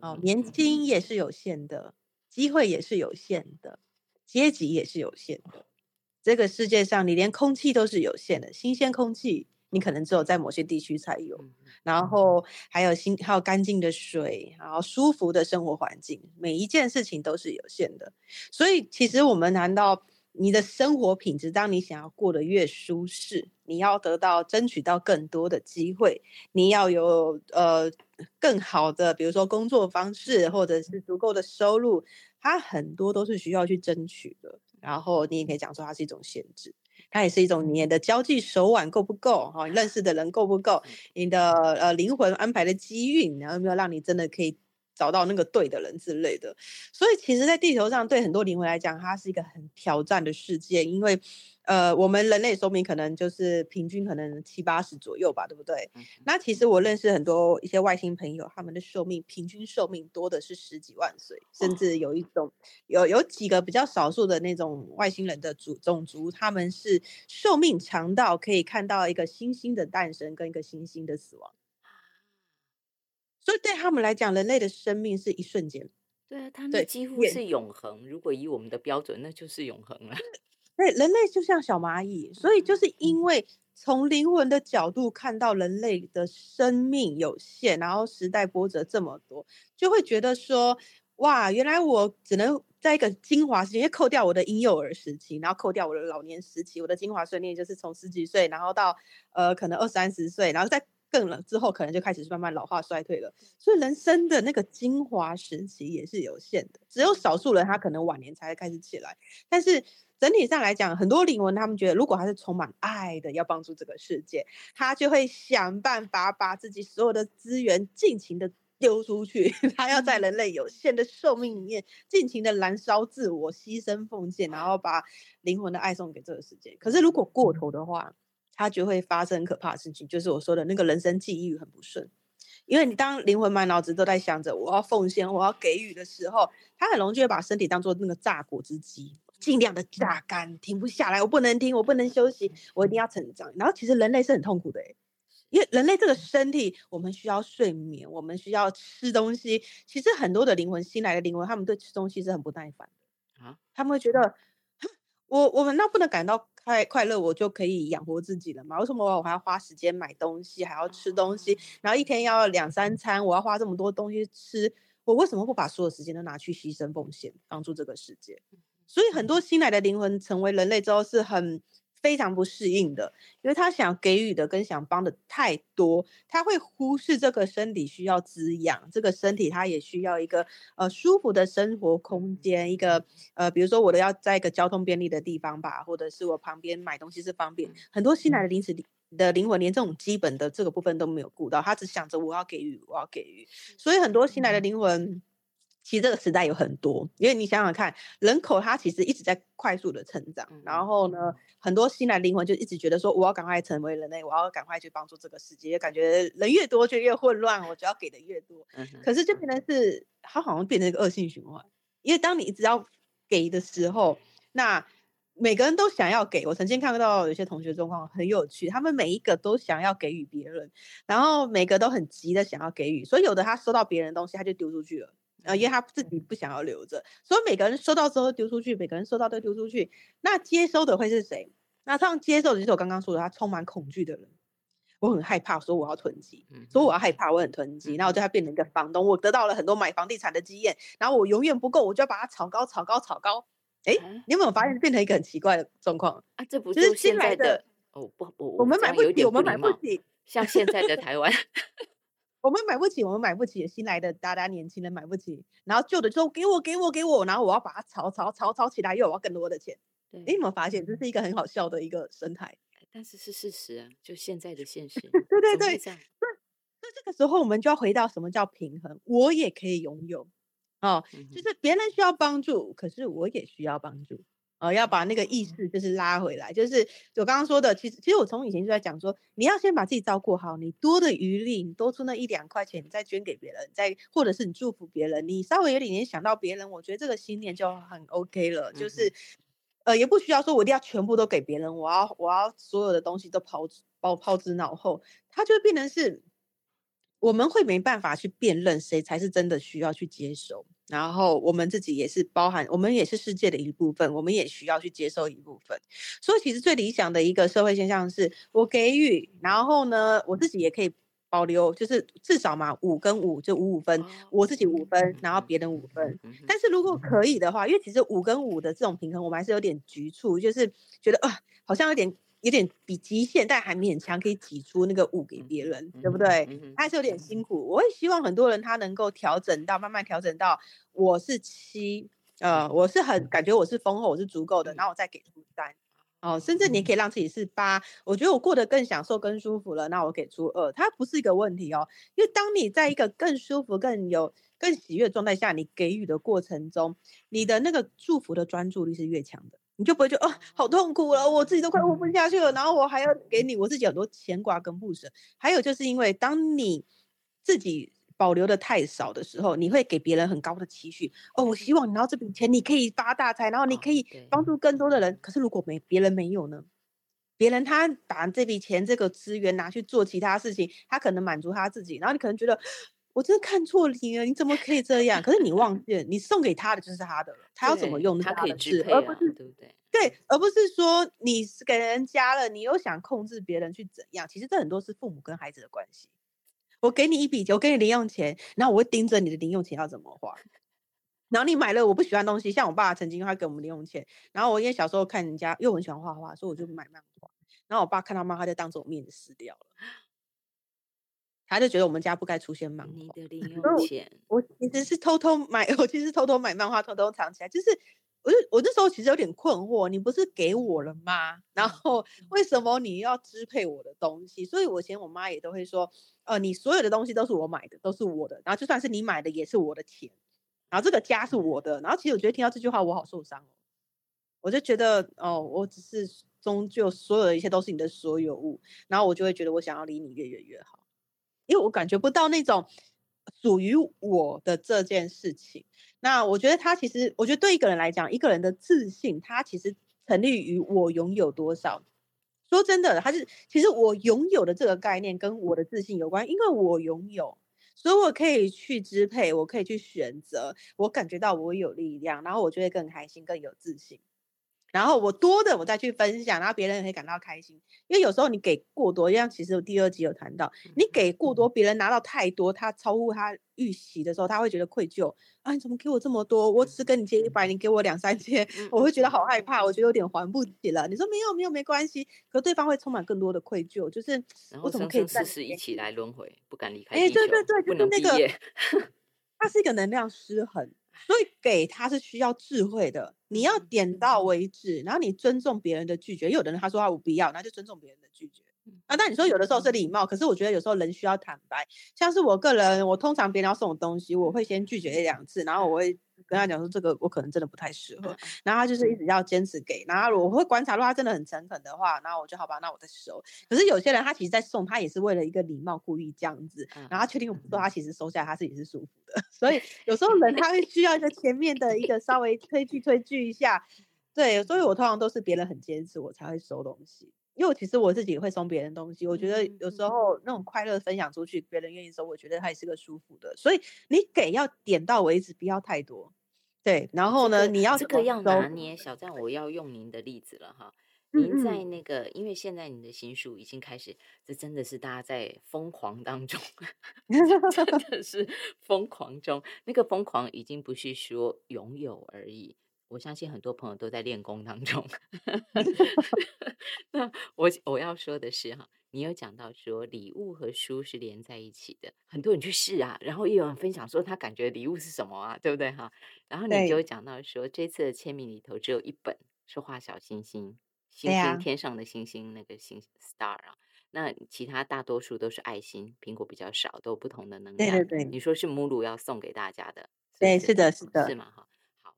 哦，年轻也是有限的，机会也是有限的，阶级也是有限的。这个世界上，你连空气都是有限的，新鲜空气你可能只有在某些地区才有。然后还有新，还有干净的水，然后舒服的生活环境，每一件事情都是有限的。所以，其实我们难道你的生活品质，当你想要过得越舒适，你要得到争取到更多的机会，你要有呃更好的，比如说工作方式，或者是足够的收入，它很多都是需要去争取的。然后你也可以讲说，它是一种限制，它也是一种你的交际手腕够不够哈，认识的人够不够，你的呃灵魂安排的机运，然后有没有让你真的可以找到那个对的人之类的。所以其实，在地球上，对很多灵魂来讲，它是一个很挑战的世界，因为。呃，我们人类寿命可能就是平均可能七八十左右吧，对不对？那其实我认识很多一些外星朋友，他们的寿命平均寿命多的是十几万岁，甚至有一种有有几个比较少数的那种外星人的族种族，他们是寿命长到可以看到一个星星的诞生跟一个星星的死亡。所以对他们来讲，人类的生命是一瞬间。对啊，他们几乎是永恒。如果以我们的标准，那就是永恒了。对，人类就像小蚂蚁，所以就是因为从灵魂的角度看到人类的生命有限，然后时代波折这么多，就会觉得说，哇，原来我只能在一个精华时期，扣掉我的婴幼儿时期，然后扣掉我的老年时期，我的精华训练就是从十几岁，然后到呃可能二三十岁，然后再更了之后，可能就开始慢慢老化衰退了。所以人生的那个精华时期也是有限的，只有少数人他可能晚年才会开始起来，但是。整体上来讲，很多灵魂他们觉得，如果他是充满爱的，要帮助这个世界，他就会想办法把自己所有的资源尽情的丢出去。他要在人类有限的寿命里面，尽情的燃烧自我，牺牲奉献，然后把灵魂的爱送给这个世界。可是如果过头的话，他就会发生可怕的事情，就是我说的那个人生际遇很不顺。因为你当灵魂满脑子都在想着我要奉献，我要给予的时候，他很容易就会把身体当做那个榨果汁机。尽量的榨干，停不下来。我不能停，我不能休息，我一定要成长。然后其实人类是很痛苦的，因为人类这个身体，我们需要睡眠，我们需要吃东西。其实很多的灵魂，新来的灵魂，他们对吃东西是很不耐烦的啊。他们会觉得，我我们那不能感到快快乐，我就可以养活自己了嘛？为什么我还要花时间买东西，还要吃东西？然后一天要两三餐，我要花这么多东西吃，我为什么不把所有时间都拿去牺牲奉献，帮助这个世界？所以很多新来的灵魂成为人类之后是很非常不适应的，因为他想给予的跟想帮的太多，他会忽视这个身体需要滋养，这个身体他也需要一个呃舒服的生活空间，一个呃比如说我的要在一个交通便利的地方吧，或者是我旁边买东西是方便。很多新来的临时的灵魂连这种基本的这个部分都没有顾到，他只想着我要给予，我要给予。所以很多新来的灵魂。其实这个时代有很多，因为你想想看，人口它其实一直在快速的成长，然后呢，很多新来灵魂就一直觉得说，我要赶快成为人类，我要赶快去帮助这个世界，感觉人越多就越混乱，我就要给的越多。可是就变成是，它好像变成一个恶性循环，因为当你一直要给的时候，那每个人都想要给。我曾经看到有些同学状况很有趣，他们每一个都想要给予别人，然后每个都很急的想要给予，所以有的他收到别人的东西，他就丢出去了。呃，因为他自己不想要留着，所以每个人收到之后丢出去，每个人收到都丢出去。那接收的会是谁？那这样接受的就是我刚刚说的，他充满恐惧的人。我很害怕，说我要囤积，说我要害怕，我很囤积，然后我对他变成一个房东。我得到了很多买房地产的经验，然后我永远不够，我就要把它炒高、炒高、炒高。哎，你有没有发现变成一个很奇怪的状况啊？这不是新来的哦，不，我我们买不起，我们买不起，像现在的台湾。我们买不起，我们买不起，新来的大家年轻人买不起，然后旧的说给我给我给我，然后我要把它炒炒炒炒起来，又要更多的钱。对，你有没有发现这是一个很好笑的一个生态？但是是事实啊，就现在的 现实。对对对，那那这个时候我们就要回到什么叫平衡？我也可以拥有哦，就是别人需要帮助，可是我也需要帮助。呃，要把那个意识就是拉回来，就是我刚刚说的，其实其实我从以前就在讲说，你要先把自己照顾好，你多的余力，你多出那一两块钱，你再捐给别人，再或者是你祝福别人，你稍微有点点想到别人，我觉得这个心念就很 OK 了，就是呃，也不需要说我一定要全部都给别人，我要我要所有的东西都抛抛抛之脑后，它就变成是我们会没办法去辨认谁才是真的需要去接收。然后我们自己也是包含，我们也是世界的一部分，我们也需要去接受一部分。所以其实最理想的一个社会现象是，我给予，然后呢，我自己也可以保留，就是至少嘛，五跟五就五五分，我自己五分，然后别人五分。但是如果可以的话，因为其实五跟五的这种平衡，我们还是有点局促，就是觉得啊，好像有点。有点比极限，但还勉强可以挤出那个五给别人，对不对？还是有点辛苦。我也希望很多人他能够调整到，慢慢调整到我是七，呃，我是很感觉我是丰厚，我是足够的，然后我再给出三，哦，甚至你可以让自己是八，我觉得我过得更享受、更舒服了，那我给出二，它不是一个问题哦。因为当你在一个更舒服、更有、更喜悦状态下，你给予的过程中，你的那个祝福的专注力是越强的。你就不会觉得哦，好痛苦了，我自己都快活不下去了，然后我还要给你我自己很多牵挂跟不舍。还有就是因为当你自己保留的太少的时候，你会给别人很高的期许哦，我希望你拿到这笔钱，你可以发大财，然后你可以帮助更多的人。可是如果没别人没有呢？别人他把这笔钱这个资源拿去做其他事情，他可能满足他自己，然后你可能觉得。我真的看错你了，你怎么可以这样？可是你忘 记了，你送给他的就是他的了，他要怎么用他可以支配，而不是对不对？对，而不是说你是给人家了，你又想控制别人去怎样？其实这很多是父母跟孩子的关系。我给你一笔钱，我给你零用钱，然后我会盯着你的零用钱要怎么花。然后你买了我不喜欢东西，像我爸曾经他给我们零用钱，然后我因为小时候看人家又很喜欢画画，所以我就买漫画。然后我爸看到漫画就当着我面撕掉了。他就觉得我们家不该出现漫画。你的零 用钱，我其实是偷偷买，我其实偷偷买漫画，偷偷藏起来。就是，我就我那时候其实有点困惑，你不是给我了吗？然后为什么你要支配我的东西？所以我以前我妈也都会说，呃，你所有的东西都是我买的，都是我的。然后就算是你买的，也是我的钱。然后这个家是我的。然后其实我觉得听到这句话，我好受伤哦。我就觉得，哦，我只是终究所有的一切都是你的所有物。然后我就会觉得，我想要离你越远越好。因为我感觉不到那种属于我的这件事情。那我觉得他其实，我觉得对一个人来讲，一个人的自信，他其实成立于我拥有多少。说真的，他是其实我拥有的这个概念跟我的自信有关，因为我拥有，所以我可以去支配，我可以去选择，我感觉到我有力量，然后我就会更开心，更有自信。然后我多的我再去分享，然后别人也可以感到开心。因为有时候你给过多，像其实我第二集有谈到，你给过多，别人拿到太多，他超乎他预期的时候，他会觉得愧疚啊！你怎么给我这么多？我只是跟你借一百，你给我两三千，我会觉得好害怕，我觉得有点还不起了。你说没有没有没关系，可对方会充满更多的愧疚，就是我怎么可以暂时一起来轮回，不敢离开哎，对对对，就是那个，它是一个能量失衡。所以给他是需要智慧的，你要点到为止，然后你尊重别人的拒绝。有的人他说他我不要，那就尊重别人的拒绝。啊，那你说有的时候是礼貌，可是我觉得有时候人需要坦白。像是我个人，我通常别人要送我东西，我会先拒绝一两次，然后我会。跟他讲说这个我可能真的不太适合，然后他就是一直要坚持给，然后我会观察，如果他真的很诚恳的话，然后我就好吧，那我再收。可是有些人他其实在送，他也是为了一个礼貌，故意这样子，然后确定我不说，他其实收下来他自己是舒服的。所以有时候人 他会需要一个前面的一个稍微推拒推拒一下，对，所以我通常都是别人很坚持我才会收东西。因为其实我自己也会送别人东西，我觉得有时候那种快乐分享出去，别人愿意收，我觉得它也是个舒服的。所以你给要点到为止，不要太多。对，然后呢，你要这个要拿捏。小站，我要用您的例子了哈。您在那个，因为现在您的新书已经开始，这真的是大家在疯狂当中，真的是疯狂中。那个疯狂已经不是说拥有而已。我相信很多朋友都在练功当中。那我我要说的是哈，你有讲到说礼物和书是连在一起的，很多人去试啊，然后也有人分享说他感觉礼物是什么啊，对不对哈？然后你就讲到说这次的签名里头只有一本是画小星星，星星天上的星星那个星 star 啊，那其他大多数都是爱心，苹果比较少，都有不同的能量。对对对，你说是母乳要送给大家的，对，是的，是的，是吗？哈。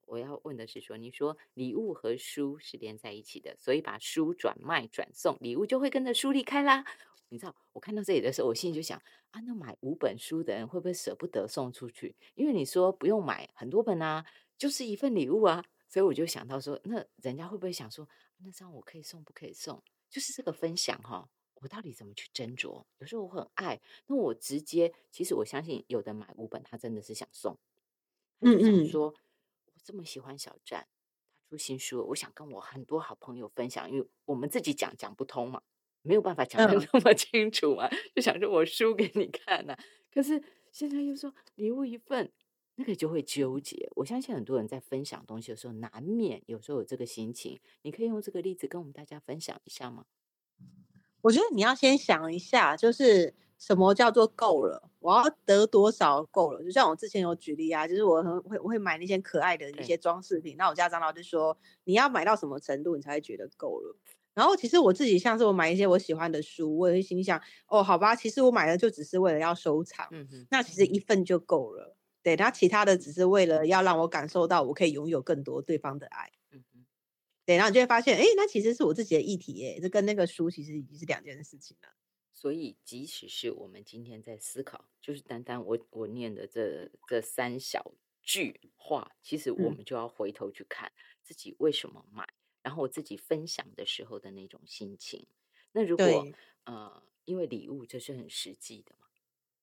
我要问的是说，你说礼物和书是连在一起的，所以把书转卖转送，礼物就会跟着书离开啦。你知道，我看到这里的时候，我心里就想啊，那买五本书的人会不会舍不得送出去？因为你说不用买很多本啊，就是一份礼物啊，所以我就想到说，那人家会不会想说，那这样我可以送不可以送？就是这个分享哈，我到底怎么去斟酌？有时候我很爱，那我直接，其实我相信有的买五本，他真的是想送。嗯嗯，说我这么喜欢小站，他出新书，我想跟我很多好朋友分享，因为我们自己讲讲不通嘛，没有办法讲的 那么清楚嘛，就想着我书给你看呢。可是现在又说礼物一份，那个就会纠结。我相信很多人在分享东西的时候，难免有时候有这个心情。你可以用这个例子跟我们大家分享一下吗？我觉得你要先想一下，就是什么叫做够了？我要得多少够了？就像我之前有举例啊，就是我很会我会买那些可爱的一些装饰品，那我家长老就说，你要买到什么程度，你才会觉得够了？然后其实我自己像是我买一些我喜欢的书，我也会心想，哦，好吧，其实我买的就只是为了要收藏，嗯那其实一份就够了。对，那其他的只是为了要让我感受到我可以拥有更多对方的爱。对，然后你就会发现，哎，那其实是我自己的议题，哎，这跟那个书其实已经是两件事情了。所以，即使是我们今天在思考，就是单单我我念的这这三小句话，其实我们就要回头去看自己为什么买，然后我自己分享的时候的那种心情。那如果呃，因为礼物这是很实际的嘛，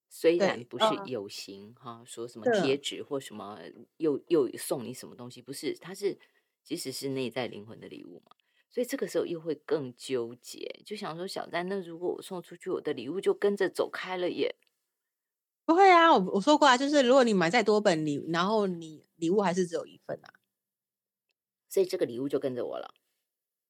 虽然不是有形哈，说什么贴纸或什么又又送你什么东西，不是，它是。即使是内在灵魂的礼物嘛，所以这个时候又会更纠结，就想说小丹，那如果我送出去，我的礼物就跟着走开了耶？不会啊，我我说过啊，就是如果你买再多本礼，然后你礼物还是只有一份啊，所以这个礼物就跟着我了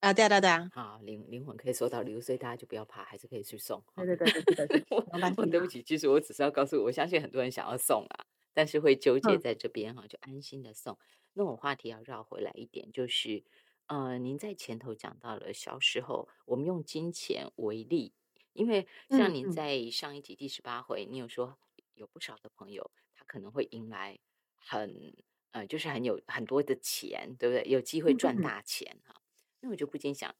啊，对啊对啊对啊，好灵灵魂可以收到礼物，所以大家就不要怕，还是可以去送。对对对对对，我我对不起，其实我只是要告诉我相信很多人想要送啊，但是会纠结在这边哈，就安心的送。那我话题要绕回来一点，就是，呃，您在前头讲到了小时候，我们用金钱为例，因为像您在上一集第十八回，你有说有不少的朋友，他可能会迎来很，呃，就是很有很多的钱，对不对？有机会赚大钱哈。那我就不禁想，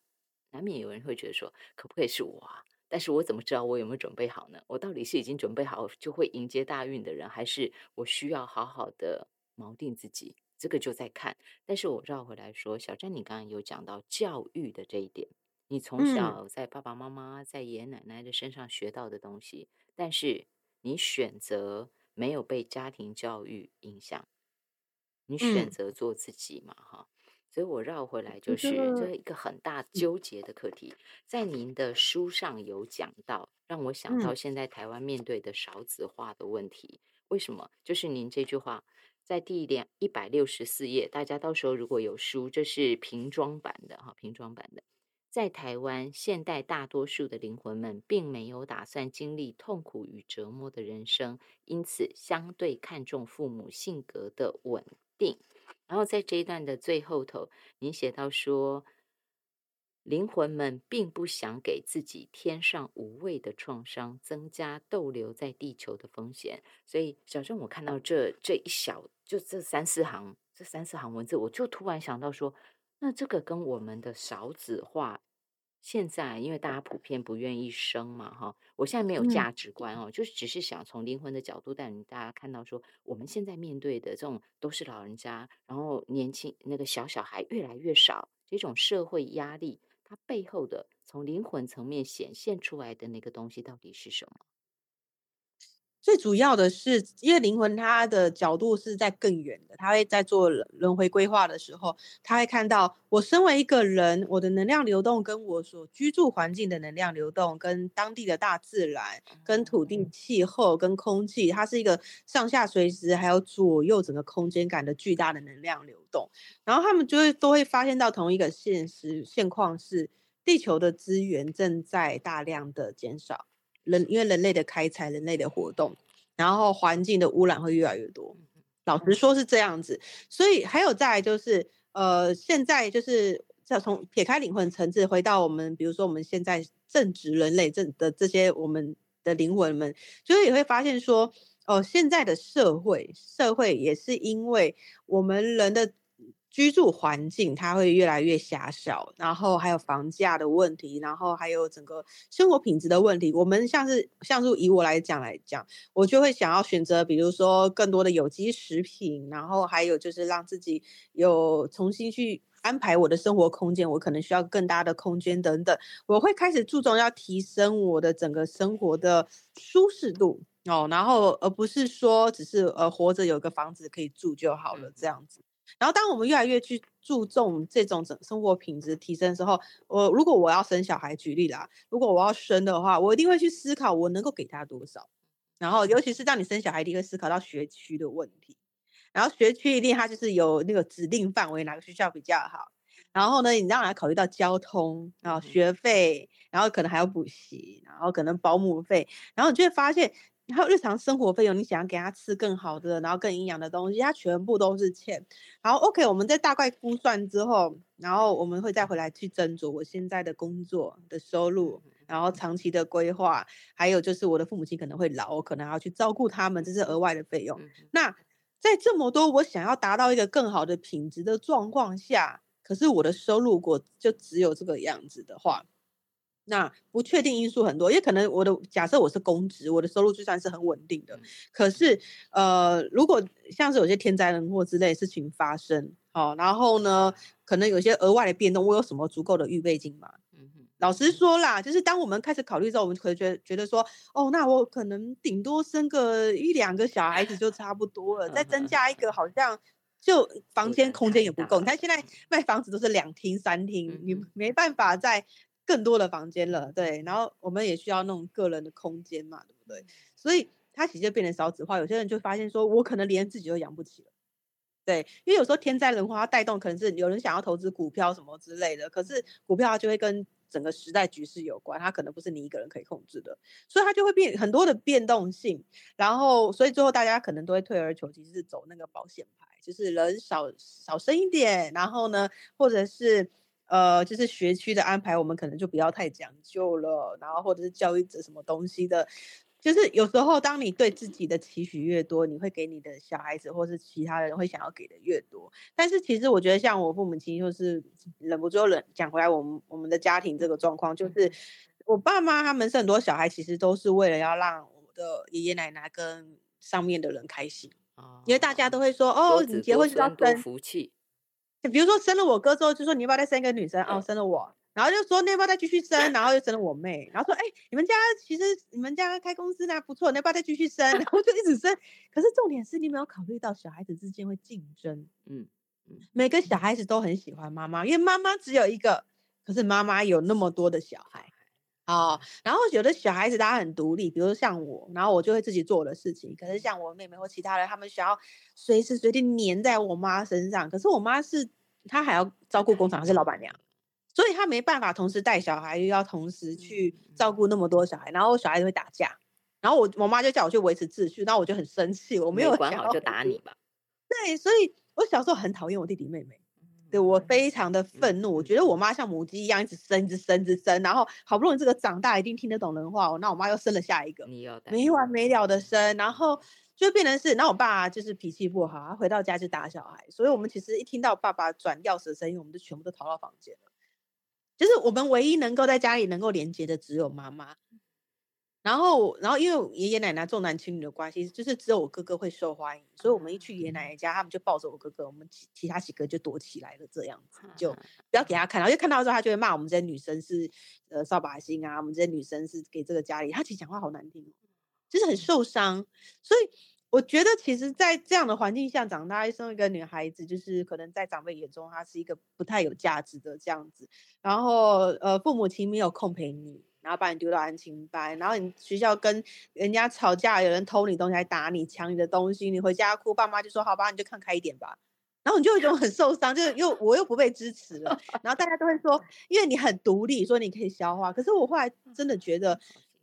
难免有人会觉得说，可不可以是我啊？但是我怎么知道我有没有准备好呢？我到底是已经准备好就会迎接大运的人，还是我需要好好的锚定自己？这个就在看，但是我绕回来说，小詹，你刚刚有讲到教育的这一点，你从小在爸爸妈妈、在爷爷奶奶的身上学到的东西，但是你选择没有被家庭教育影响，你选择做自己嘛，哈，所以我绕回来就是这一个很大纠结的课题，在您的书上有讲到，让我想到现在台湾面对的少子化的问题，为什么？就是您这句话。在第两一百六十四页，大家到时候如果有书，这是瓶装版的哈，瓶装版的。在台湾，现代大多数的灵魂们并没有打算经历痛苦与折磨的人生，因此相对看重父母性格的稳定。然后在这一段的最后头，您写到说。灵魂们并不想给自己添上无谓的创伤，增加逗留在地球的风险。所以，小郑，我看到这这一小就这三四行，这三四行文字，我就突然想到说，那这个跟我们的少子化，现在因为大家普遍不愿意生嘛，哈，我现在没有价值观哦，就是只是想从灵魂的角度带领大家看到说，我们现在面对的这种都是老人家，然后年轻那个小小孩越来越少，这种社会压力。它背后的从灵魂层面显现出来的那个东西到底是什么？最主要的是，因为灵魂它的角度是在更远的，它会在做轮回规划的时候，他会看到我身为一个人，我的能量流动跟我所居住环境的能量流动，跟当地的大自然、跟土地、气候、跟空气，它是一个上下垂直，还有左右整个空间感的巨大的能量流动。然后他们就会都会发现到同一个现实现况是，地球的资源正在大量的减少。人因为人类的开采、人类的活动，然后环境的污染会越来越多。老实说是这样子，所以还有再就是，呃，现在就是要从撇开灵魂层次，回到我们，比如说我们现在正直人类正的这些我们的灵魂们，就是也会发现说，哦，现在的社会社会也是因为我们人的。居住环境它会越来越狭小，然后还有房价的问题，然后还有整个生活品质的问题。我们像是像是以我来讲来讲，我就会想要选择，比如说更多的有机食品，然后还有就是让自己有重新去安排我的生活空间，我可能需要更大的空间等等，我会开始注重要提升我的整个生活的舒适度哦，然后而不是说只是呃活着有个房子可以住就好了这样子。然后当我们越来越去注重这种整生活品质提升的时候，我如果我要生小孩，举例啦，如果我要生的话，我一定会去思考我能够给他多少。然后尤其是当你生小孩，一定会思考到学区的问题。然后学区一定它就是有那个指定范围，哪个学校比较好。然后呢，你当然考虑到交通，然后学费，然后可能还要补习，然后可能保姆费，然后你就会发现，然后日常生活费用，你想要给他吃更好的，然后更营养的东西，他全部都是欠。然后 OK，我们在大概估算之后，然后我们会再回来去斟酌我现在的工作的收入，然后长期的规划，还有就是我的父母亲可能会老，我可能要去照顾他们，这是额外的费用。那在这么多我想要达到一个更好的品质的状况下，可是我的收入果就只有这个样子的话，那不确定因素很多，因为可能我的假设我是公职，我的收入就算是很稳定的，可是呃，如果像是有些天灾人祸之类事情发生，好，然后呢，可能有些额外的变动，我有什么足够的预备金吗？老实说啦，就是当我们开始考虑之后，我们可能觉得觉得说，哦，那我可能顶多生个一两个小孩子就差不多了，再增 加一个好像就房间空间也不够。你看现在卖房子都是两厅三厅，你没办法再更多的房间了，对。然后我们也需要那种个人的空间嘛，对不对？所以它其实就变成少子化，有些人就发现说，我可能连自己都养不起了。对，因为有时候天灾人祸带动，可能是有人想要投资股票什么之类的，可是股票它就会跟整个时代局势有关，它可能不是你一个人可以控制的，所以它就会变很多的变动性。然后，所以最后大家可能都会退而求其次，走那个保险牌，就是人少少生一点，然后呢，或者是呃，就是学区的安排，我们可能就不要太讲究了，然后或者是教育者什么东西的。就是有时候，当你对自己的期许越多，你会给你的小孩子或是其他人会想要给的越多。但是其实我觉得，像我父母亲就是忍不住忍讲回来，我们我们的家庭这个状况，就是我爸妈他们是很多小孩，其实都是为了要让我的爷爷奶奶跟上面的人开心因为大家都会说，哦，你结婚是要生福气。比如说生了我哥之后，就说你要不要再生一个女生？哦，生了我。然后就说，那要不要再继续生？然后又生了我妹。然后说，哎，你们家其实你们家开公司呢不错，那要不要再继续生？然后就一直生。可是重点是你没有考虑到小孩子之间会竞争。嗯嗯，每个小孩子都很喜欢妈妈，因为妈妈只有一个，可是妈妈有那么多的小孩。哦，然后有的小孩子大家很独立，比如说像我，然后我就会自己做我的事情。可是像我妹妹或其他人，他们想要随时随地黏在我妈身上。可是我妈是她还要照顾工厂，是老板娘。所以她没办法同时带小孩，又要同时去照顾那么多小孩，然后小孩子会打架，然后我我妈就叫我去维持秩序，然后我就很生气，我没有管好就打你吧。对，所以我小时候很讨厌我弟弟妹妹，对我非常的愤怒，我觉得我妈像母鸡一样一直生，一直生，一直生，然后好不容易这个长大一定听得懂人话，那我妈又生了下一个，没完没了的生，然后就变成是，那我爸就是脾气不好，他回到家就打小孩，所以我们其实一听到爸爸转钥匙的声音，我们就全部都逃到房间了。就是我们唯一能够在家里能够连接的只有妈妈，然后，然后因为爷爷奶奶重男轻女的关系，就是只有我哥哥会受欢迎，所以我们一去爷爷奶奶家，他们就抱着我哥哥，我们其其他几个就躲起来了，这样子就不要给他看到，因为看到之后他就会骂我们这些女生是呃扫把星啊，我们这些女生是给这个家里，他其实讲话好难听，就是很受伤，所以。我觉得，其实，在这样的环境下长大，生一个女孩子，就是可能在长辈眼中，她是一个不太有价值的这样子。然后，呃，父母亲没有空陪你，然后把你丢到安亲班，然后你学校跟人家吵架，有人偷你东西，还打你，抢你的东西，你回家哭，爸妈就说：“好吧，你就看开一点吧。”然后你就有一种很受伤，就是又我又不被支持了。然后大家都会说，因为你很独立，说你可以消化。可是我后来真的觉得。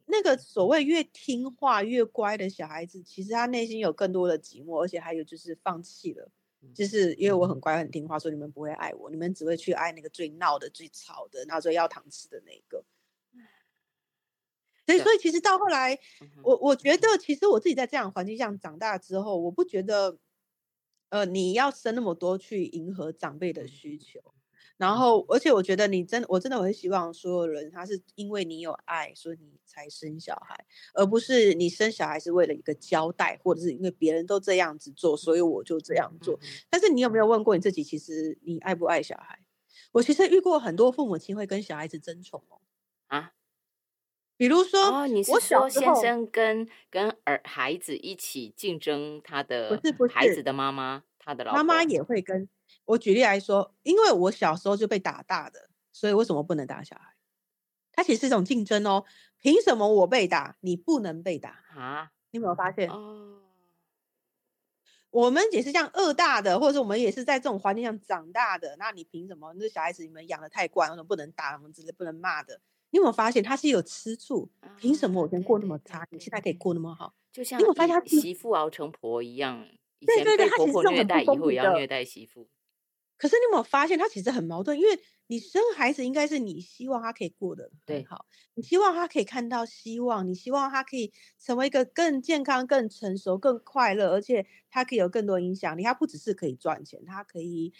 那个所谓越听话越乖的小孩子，其实他内心有更多的寂寞，而且还有就是放弃了，就是因为我很乖很听话，说你们不会爱我，你们只会去爱那个最闹的、最吵的，然后最要糖吃的那个。所以，所以其实到后来，我我觉得，其实我自己在这样环境下长大之后，我不觉得，呃，你要生那么多去迎合长辈的需求。然后，而且我觉得你真，我真的我很希望所有人，他是因为你有爱，所以你才生小孩，而不是你生小孩是为了一个交代，或者是因为别人都这样子做，所以我就这样做。但是你有没有问过你自己，其实你爱不爱小孩？我其实遇过很多父母亲会跟小孩子争宠哦。啊，比如说，哦，你是说先生跟跟儿孩子一起竞争他的不是不是孩子的妈妈，他的老妈妈也会跟我举例来说，因为我小时候就被打大的，所以为什么不能打小孩？它其实是一种竞争哦。凭什么我被打，你不能被打？啊，你有没有发现？哦，我们也是这样饿大的，或者是我们也是在这种环境下长大的。那你凭什么？那小孩子你们养的太惯，不能打？我们之类不能骂的？你有没有发现他是有吃醋？凭什么我以前啊对过那么差，你对现在可以对过那么好？就像因为我发现媳妇熬成婆一样，以前对对对被婆婆他其实虐待，以后也要虐待媳妇。可是你有没有发现，他其实很矛盾？因为你生孩子应该是你希望他可以过得对很好，你希望他可以看到希望，你希望他可以成为一个更健康、更成熟、更快乐，而且他可以有更多影响力。他不只是可以赚钱，他可以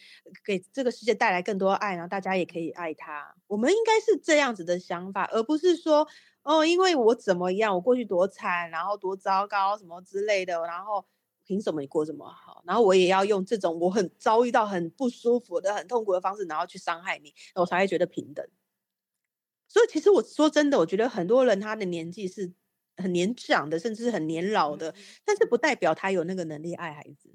给这个世界带来更多爱，然后大家也可以爱他。我们应该是这样子的想法，而不是说哦，因为我怎么样，我过去多惨，然后多糟糕什么之类的，然后。凭什么你过这么好？然后我也要用这种我很遭遇到很不舒服的、很痛苦的方式，然后去伤害你，我才会觉得平等。所以其实我说真的，我觉得很多人他的年纪是很年长的，甚至是很年老的，嗯但是不代表他有那个能力爱孩子。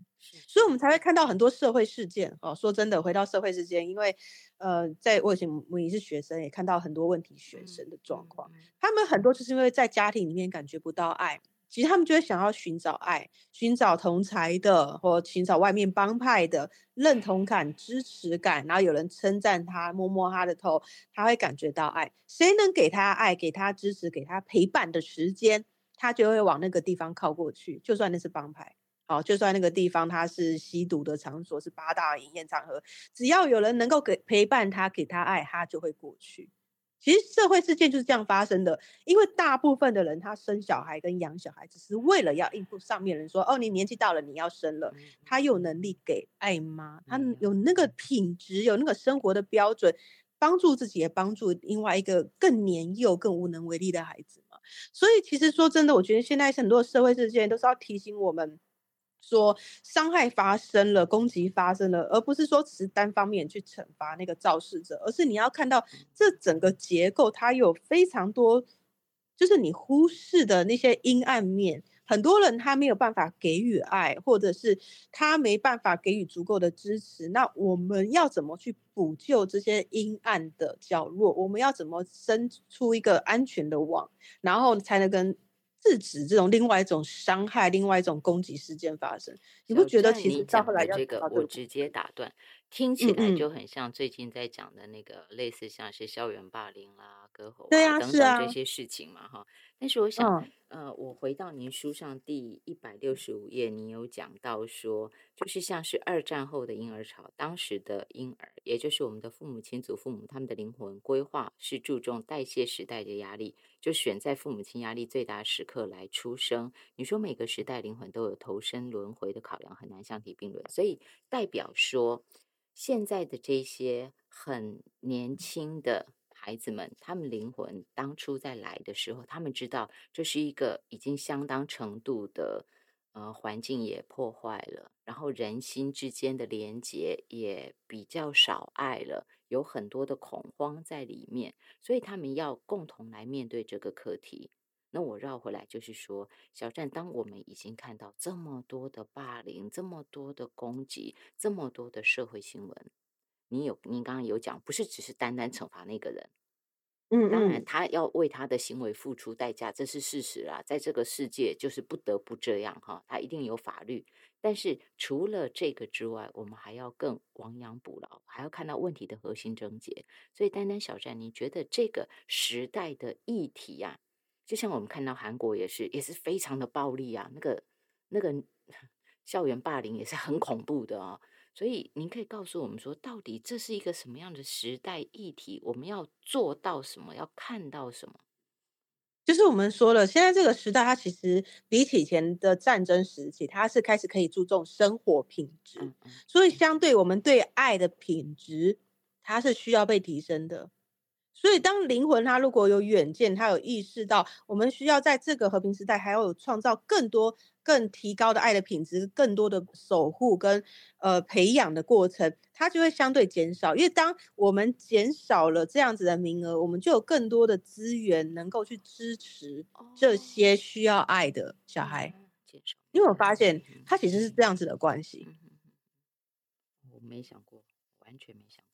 所以我们才会看到很多社会事件哦。说真的，回到社会事件，因为呃，在我以前我也是学生，也看到很多问题学生的状况。他们很多就是因为在家庭里面感觉不到爱，其实他们就会想要寻找爱，寻找同才的，或寻找外面帮派的认同感、支持感，然后有人称赞他，摸摸他的头，他会感觉到爱。谁能给他爱、给他支持、给他陪伴的时间，他就会往那个地方靠过去，就算那是帮派。好，就算那个地方它是吸毒的场所，是八大营业场合，只要有人能够给陪伴他，给他爱，他就会过去。其实社会事件就是这样发生的，因为大部分的人他生小孩跟养小孩，只是为了要应付上面人说，哦，你年纪到了，你要生了，嗯他有能力给爱吗？他有有那个品质，有那个生活的标准，帮助自己，也帮助另外一个更年幼、更无能为力的孩子嘛。所以其实说真的，我觉得现在很多社会事件都是要提醒我们。说伤害发生了，攻击发生了，而不是说只是单方面去惩罚那个肇事者，而是你要看到这整个结构，它有非常多，就是你忽视的那些阴暗面。很多人他没有办法给予爱，或者是他没办法给予足够的支持。那我们要怎么去补救这些阴暗的角落？我们要怎么伸出一个安全的网，然后才能跟制止这种另外一种伤害、另外一种攻击事件发生？你不觉得其实到后来这个我直接打断，听起来就很像最近在讲的那个类似像是校园霸凌啦、割喉对啊等等这些事情嘛，哈。但是我想，嗯呃，我回到您书上第一百六十五页，您有讲到说，就是像是二战后的婴儿潮，当时的婴儿，也就是我们的父母亲、祖父母，他们的灵魂规划是注重代谢时代的压力，就选在父母亲压力最大时刻来出生。你说每个时代灵魂都有投身轮回的考量，很难相提并论，所以代表说，现在的这些很年轻的孩子们，他们灵魂当初在来的时候，他们知道这是一个已经相当程度的呃环境也破坏了，然后人心之间的连结也比较少爱了，有很多的恐慌在里面，所以他们要共同来面对这个课题。那我绕回来就是说，小站，当我们已经看到这么多的霸凌、这么多的攻击、这么多的社会新闻，你有您刚刚有讲，不是只是单单惩罚那个人，嗯当然嗯，他要为他的行为付出代价，这是事实啦，在这个世界就是不得不这样哈，他一定有法律。但是除了这个之外，我们还要更亡羊补牢，还要看到问题的核心症结。所以，丹丹小站，你觉得这个时代的议题呀、就像我们看到韩国也是，也是非常的暴力啊，那个那个校园霸凌也是很恐怖的哦。所以您可以告诉我们说，到底这是一个什么样的时代议题？我们要做到什么？要看到什么？就是我们说了，现在这个时代，它其实比起以前的战争时期，它是开始可以注重生活品质，嗯嗯所以相对我们对爱的品质，它是需要被提升的。所以，当灵魂它如果有远见，它有意识到我们需要在这个和平时代，还要有创造更多、更提高的爱的品质，更多的守护跟呃培养的过程，它就会相对减少。因为当我们减少了这样子的名额，我们就有更多的资源能够去支持这些需要爱的小孩。因为我发现它其实是这样子的关系。我没想过，完全没想。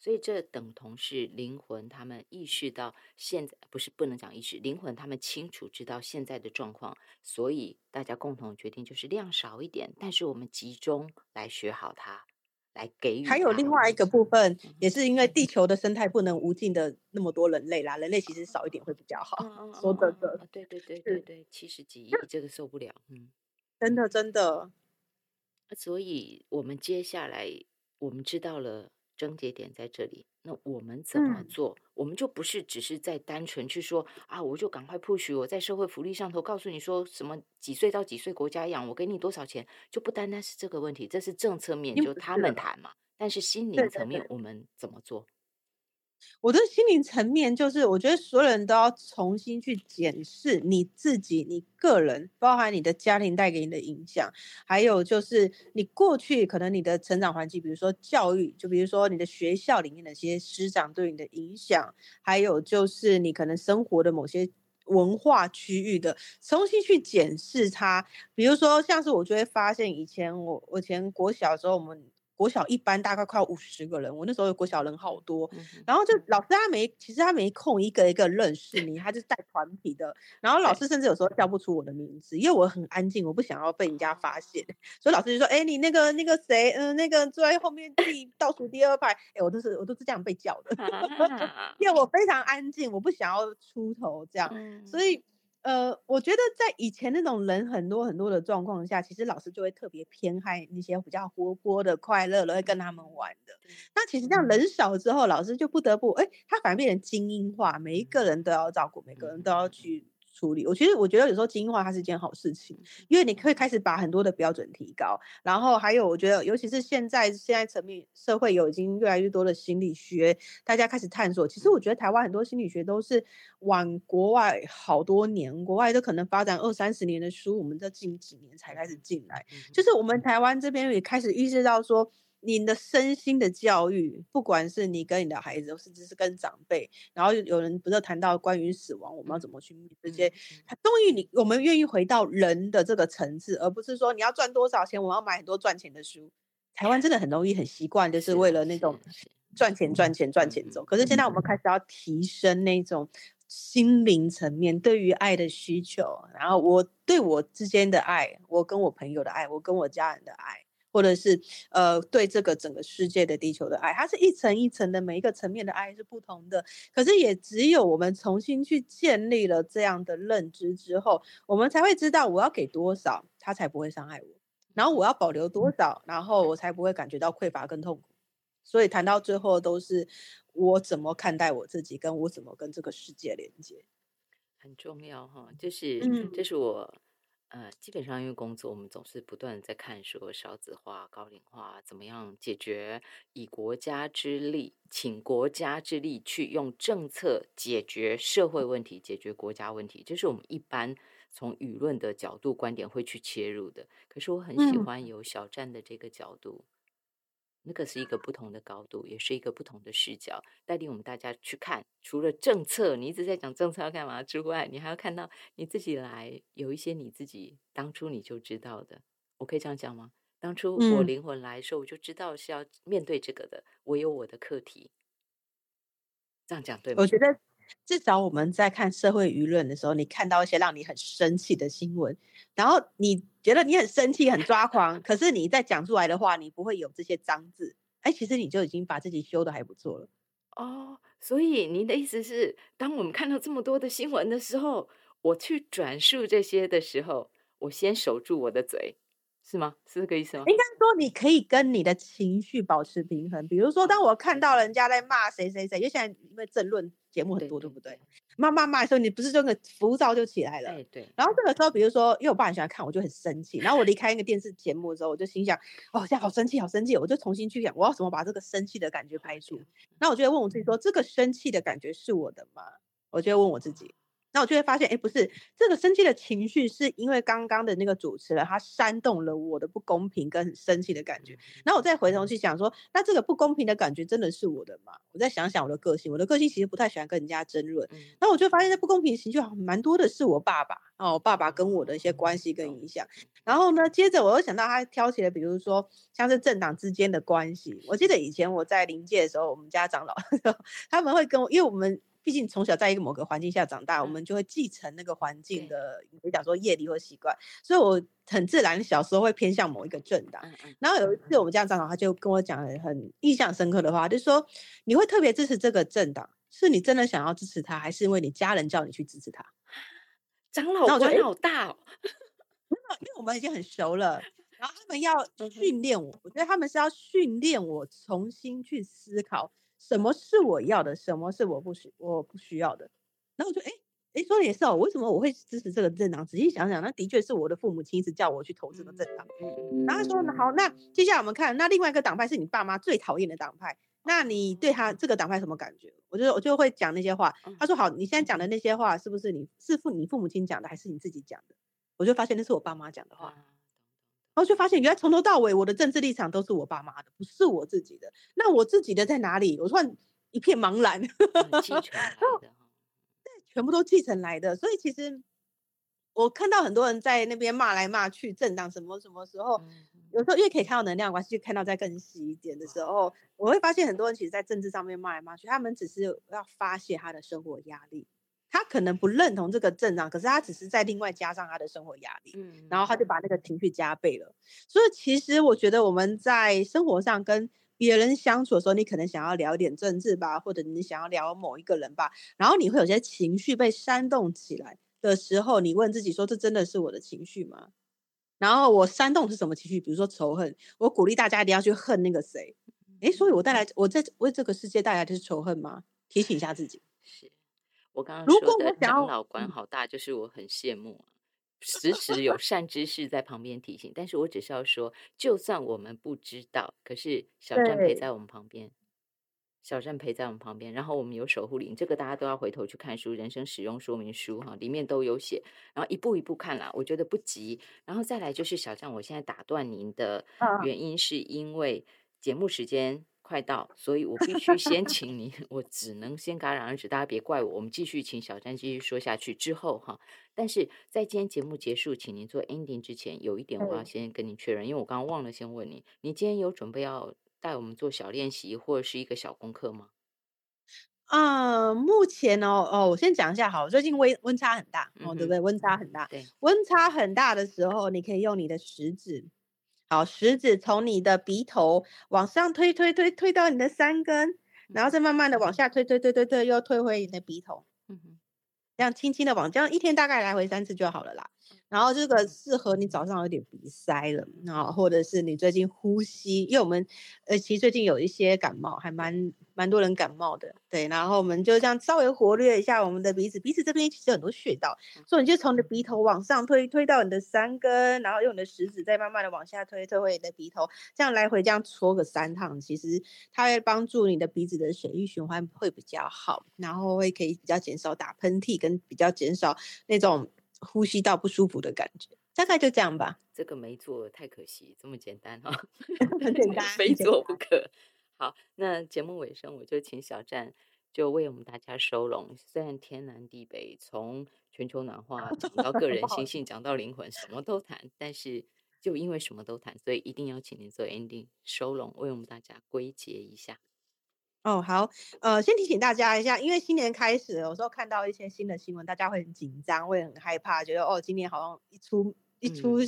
所以这等同是灵魂，他们意识到现在不是不能讲意识，灵魂他们清楚知道现在的状况，所以大家共同决定就是量少一点，但是我们集中来学好它，来给予。还有另外一个部分，也是因为地球的生态不能无尽的那么多人类啦，人类其实少一点会比较好。说真的，对对对对对，七十几亿这个受不了，嗯，真的真的。所以我们接下来我们知道了。症结点在这里，那我们怎么做？我们就不是只是在单纯去说啊，我就赶快 push 我在社会福利上头告诉你说什么几岁到几岁国家养我给你多少钱，就不单单是这个问题，这是政策面，就他们谈嘛。但是心灵层面，我们怎么做？我的心灵层面就是，我觉得所有人都要重新去检视你自己、你个人，包含你的家庭带给你的影响，还有就是你过去可能你的成长环境，比如说教育，就比如说你的学校里面的一些师长对你的影响，还有就是你可能生活的某些文化区域的，重新去检视它。比如说，像是我就会发现，以前我我前国小的时候，我们。国小一班大概快五十个人，我那时候国小人好多，然后就老师他没，其实他没空一个一个认识你，他就带团体的，然后老师甚至有时候叫不出我的名字，因为我很安静，我不想要被人家发现，所以老师就说：“哎，你那个那个谁，嗯，那个坐在后面第倒数第二排，哎，我都是我都是这样被叫的，因为我非常安静，我不想要出头这样，所以。”呃，我觉得在以前那种人很多很多的状况下，其实老师就会特别偏爱那些比较活泼的、快乐的，会跟他们玩的。那其实这样人少之后，老师就不得不，哎，他反而变成精英化，每一个人都要照顾，每个人都要去。处理，我其实我觉得有时候精英化它是一件好事情，因为你可以开始把很多的标准提高，然后还有我觉得，尤其是现在现在层面社会有已经越来越多的心理学，大家开始探索。其实我觉得台湾很多心理学都是往国外好多年，国外都可能发展二三十年的书，我们这近几年才开始进来，就是我们台湾这边也开始意识到说。你的身心的教育，不管是你跟你的孩子，甚至是跟长辈，然后有人不是谈到关于死亡，我们要怎么去面对这些？他终于你我们愿意回到人的这个层次，而不是说你要赚多少钱，我要买很多赚钱的书。台湾真的很容易很习惯，就是为了那种赚钱赚钱赚钱走。可是现在我们开始要提升那种心灵层面对于爱的需求，然后我对我之间的爱，我跟我朋友的爱，我跟我家人的爱。或者是呃，对这个整个世界的地球的爱，它是一层一层的，每一个层面的爱是不同的。可是也只有我们重新去建立了这样的认知之后，我们才会知道我要给多少，他才不会伤害我；然后我要保留多少，然后我才不会感觉到匮乏跟痛苦。所以谈到最后，都是我怎么看待我自己，跟我怎么跟这个世界连接，很重要哈。就是，这是我。呃，基本上因为工作，我们总是不断在看说少子化、高龄化怎么样解决，以国家之力，请国家之力去用政策解决社会问题、解决国家问题，这是我们一般从舆论的角度观点会去切入的。可是我很喜欢有小站的这个角度。那个是一个不同的高度，也是一个不同的视角，带领我们大家去看。除了政策，你一直在讲政策要干嘛之外，你还要看到你自己来有一些你自己当初你就知道的。我可以这样讲吗？当初我灵魂来的时候，我就知道是要面对这个的。我有我的课题，这样讲对吗？我觉得。至少我们在看社会舆论的时候，你看到一些让你很生气的新闻，然后你觉得你很生气、很抓狂，可是你在讲出来的话，你不会有这些脏字。哎，其实你就已经把自己修的还不错了。哦，所以您的意思是，当我们看到这么多的新闻的时候，我去转述这些的时候，我先守住我的嘴，是吗？是这个意思吗？应该说你可以跟你的情绪保持平衡。比如说，当我看到人家在骂谁谁谁，因为现在因为争论节目很多，对不对？骂骂骂的时候，你不是这个浮躁就起来了？哎，对。然后这个时候，比如说，因为我爸很喜欢看，我就很生气。然后我离开那个电视节目的时候，我就心想：哦，现在好生气，好生气！我就重新去想，我要怎么把这个生气的感觉排除。那我就会问我自己说：这个生气的感觉是我的吗？我就会问我自己。那我就会发现，哎，不是这个生气的情绪，是因为刚刚的那个主持人他煽动了我的不公平跟很生气的感觉。然后我再回头去想说，那这个不公平的感觉真的是我的吗？我再想想我的个性，我的个性其实不太喜欢跟人家争论。那我就发现，这不公平情绪蛮多的是我爸爸哦，我爸爸跟我的一些关系跟影响。然后呢，接着我又想到他挑起了，比如说像是政党之间的关系。我记得以前我在临界的时候，我们家长老 他们会跟我，因为我们。毕竟从小在一个某个环境下长大，我们就会继承那个环境的，比如讲说业力或习惯，所以我很自然小时候会偏向某一个政党。然后有一次我们家长老他就跟我讲很印象深刻的话，就说你会特别支持这个政党，是你真的想要支持他，还是因为你家人叫你去支持他？长老官好大哦，因为我们已经很熟了，然后他们要训练我，我觉得他们是要训练我重新去思考。什么是我要的？什么是我不需我不需要的？然后我就哎哎说的也是哦，为什么我会支持这个政党？仔细想想，那的确是我的父母亲是叫我去投这个政党。然后他说好，那接下来我们看，那另外一个党派是你爸妈最讨厌的党派，那你对他这个党派什么感觉？我就我就会讲那些话。他说好，你现在讲的那些话是不是你是父你父母亲讲的，还是你自己讲的？我就发现那是我爸妈讲的话。然后就发现，原来从头到尾我的政治立场都是我爸妈的，不是我自己的。那我自己的在哪里？我突然一片茫然。继 承来的，对，全部都继承来的。所以其实我看到很多人在那边骂来骂去，政党什么什么时候，有时候因为可以看到能量关系，就看到再更细一点的时候，我会发现很多人其实，在政治上面骂来骂去，他们只是要发泄他的生活压力。他可能不认同这个症状，可是他只是在另外加上他的生活压力，嗯，然后他就把那个情绪加倍了。所以其实我觉得我们在生活上跟别人相处的时候，你可能想要聊一点政治吧，或者你想要聊某一个人吧，然后你会有些情绪被煽动起来的时候，你问自己说：这真的是我的情绪吗？然后我煽动是什么情绪？比如说仇恨，我鼓励大家一定要去恨那个谁，诶，所以我带来我在为这个世界带来的是仇恨吗？提醒一下自己。我刚刚说的长老官好大，就是我很羡慕，时 时有善知识在旁边提醒。但是我只是要说，就算我们不知道，可是小站陪在我们旁边，小站陪在我们旁边，然后我们有守护灵，这个大家都要回头去看书，人生使用说明书哈，里面都有写。然后一步一步看啦，我觉得不急。然后再来就是小站，我现在打断您的原因是因为节目时间。快到，所以我必须先请你，我只能先戛然而止，大家别怪我。我们继续请小詹继续说下去之后哈，但是在今天节目结束，请您做 ending 之前，有一点我要先跟您确认，因为我刚刚忘了先问你，你今天有准备要带我们做小练习或者是一个小功课吗？嗯，目前哦哦，我先讲一下好，最近温温差很大哦，对不对？温差很大，对，温差很大的时候，你可以用你的食指。好，食指从你的鼻头往上推推推推到你的三根，然后再慢慢的往下推推推推推，又推回你的鼻头。嗯哼，这样轻轻的往，这样一天大概来回三次就好了啦。然后这个适合你早上有点鼻塞了啊，或者是你最近呼吸，因为我们呃其实最近有一些感冒，还蛮蛮多人感冒的，对。然后我们就这样稍微活跃一下我们的鼻子，鼻子这边其实很多穴道，所以你就从你的鼻头往上推，推到你的三根，然后用你的食指再慢慢的往下推，推回你的鼻头，这样来回这样搓个三趟，其实它会帮助你的鼻子的血液循环会比较好，然后会可以比较减少打喷嚏，跟比较减少那种。呼吸道不舒服的感觉，大概就这样吧。这个没做太可惜，这么简单哈，很简单，非做不可。好，那节目尾声，我就请小站就为我们大家收拢。虽然天南地北，从全球暖 化讲到个人心性，讲到灵魂，什么都谈，但是就因为什么都谈，所以一定要请您做 ending 收拢，为我们大家归结一下。哦，好，呃，先提醒大家一下，因为新年开始，有时候看到一些新的新闻，大家会很紧张，会很害怕，觉得哦，今年好像一出一出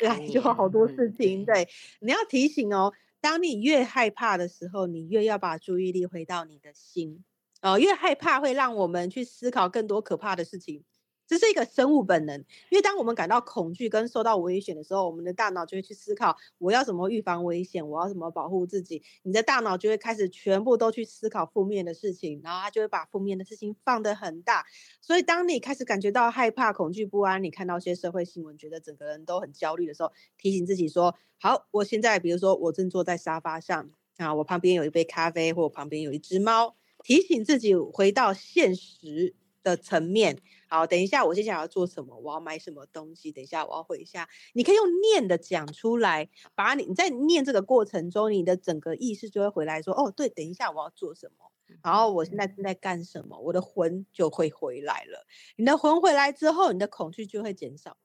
来 就好多事情。对，你要提醒哦，当你越害怕的时候，你越要把注意力回到你的心。哦，越害怕会让我们去思考更多可怕的事情。这是一个生物本能，因为当我们感到恐惧跟受到危险的时候，我们的大脑就会去思考我要怎么预防危险，我要怎么保护自己。你的大脑就会开始全部都去思考负面的事情，然后它就会把负面的事情放得很大。所以当你开始感觉到害怕、恐惧、不安，你看到一些社会新闻，觉得整个人都很焦虑的时候，提醒自己说：好，我现在比如说我正坐在沙发上啊，我旁边有一杯咖啡，或我旁边有一只猫，提醒自己回到现实的层面。好，等一下，我接下来要做什么？我要买什么东西？等一下，我要回一下。你可以用念的讲出来，把你你在念这个过程中，你的整个意识就会回来说：哦，对，等一下我要做什么？然后我现在正在干什么？我的魂就会回来了。你的魂回来之后，你的恐惧就会减少，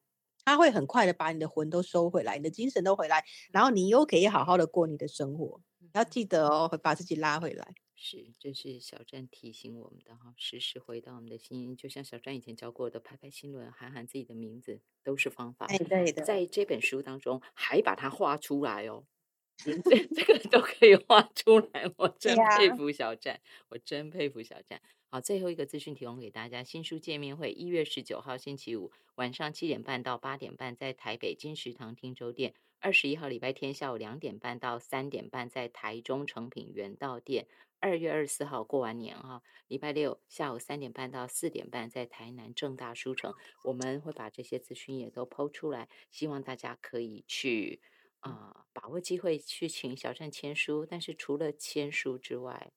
它会很快的把你的魂都收回来，你的精神都回来，然后你又可以好好的过你的生活。要记得哦，会把自己拉回来。是，这是小站提醒我们的哈，时时回到我们的心，就像小站以前教过的，拍拍心轮，喊喊自己的名字，都是方法。哎，对的，在这本书当中还把它画出来哦，这这个都可以画出来，我真佩服小站，我真佩服小站。好，最后一个资讯提供给大家，新书见面会一月十九号星期五晚上七点半到八点半，在台北金石堂汀州店；二十一号礼拜天下午两点半到三点半，在台中诚品原道店。二月二十四号过完年哈，礼拜六下午三点半到四点半，在台南正大书城，我们会把这些资讯也都抛出来，希望大家可以去啊把握机会去请小站签书。但是除了签书之外，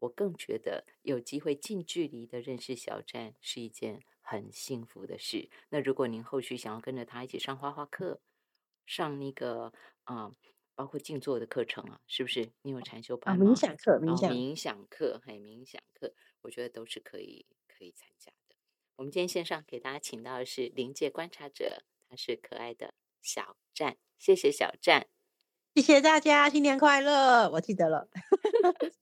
我更觉得有机会近距离的认识小站是一件很幸福的事。那如果您后续想要跟着他一起上画画课，上那个啊。包括静坐的课程啊，是不是？你有禅修班吗？冥想课，冥想冥想课，还有冥想课，我觉得都是可以可以参加的。我们今天线上给大家请到的是临界观察者，他是可爱的小站，谢谢小站，谢谢大家，新年快乐！我记得了。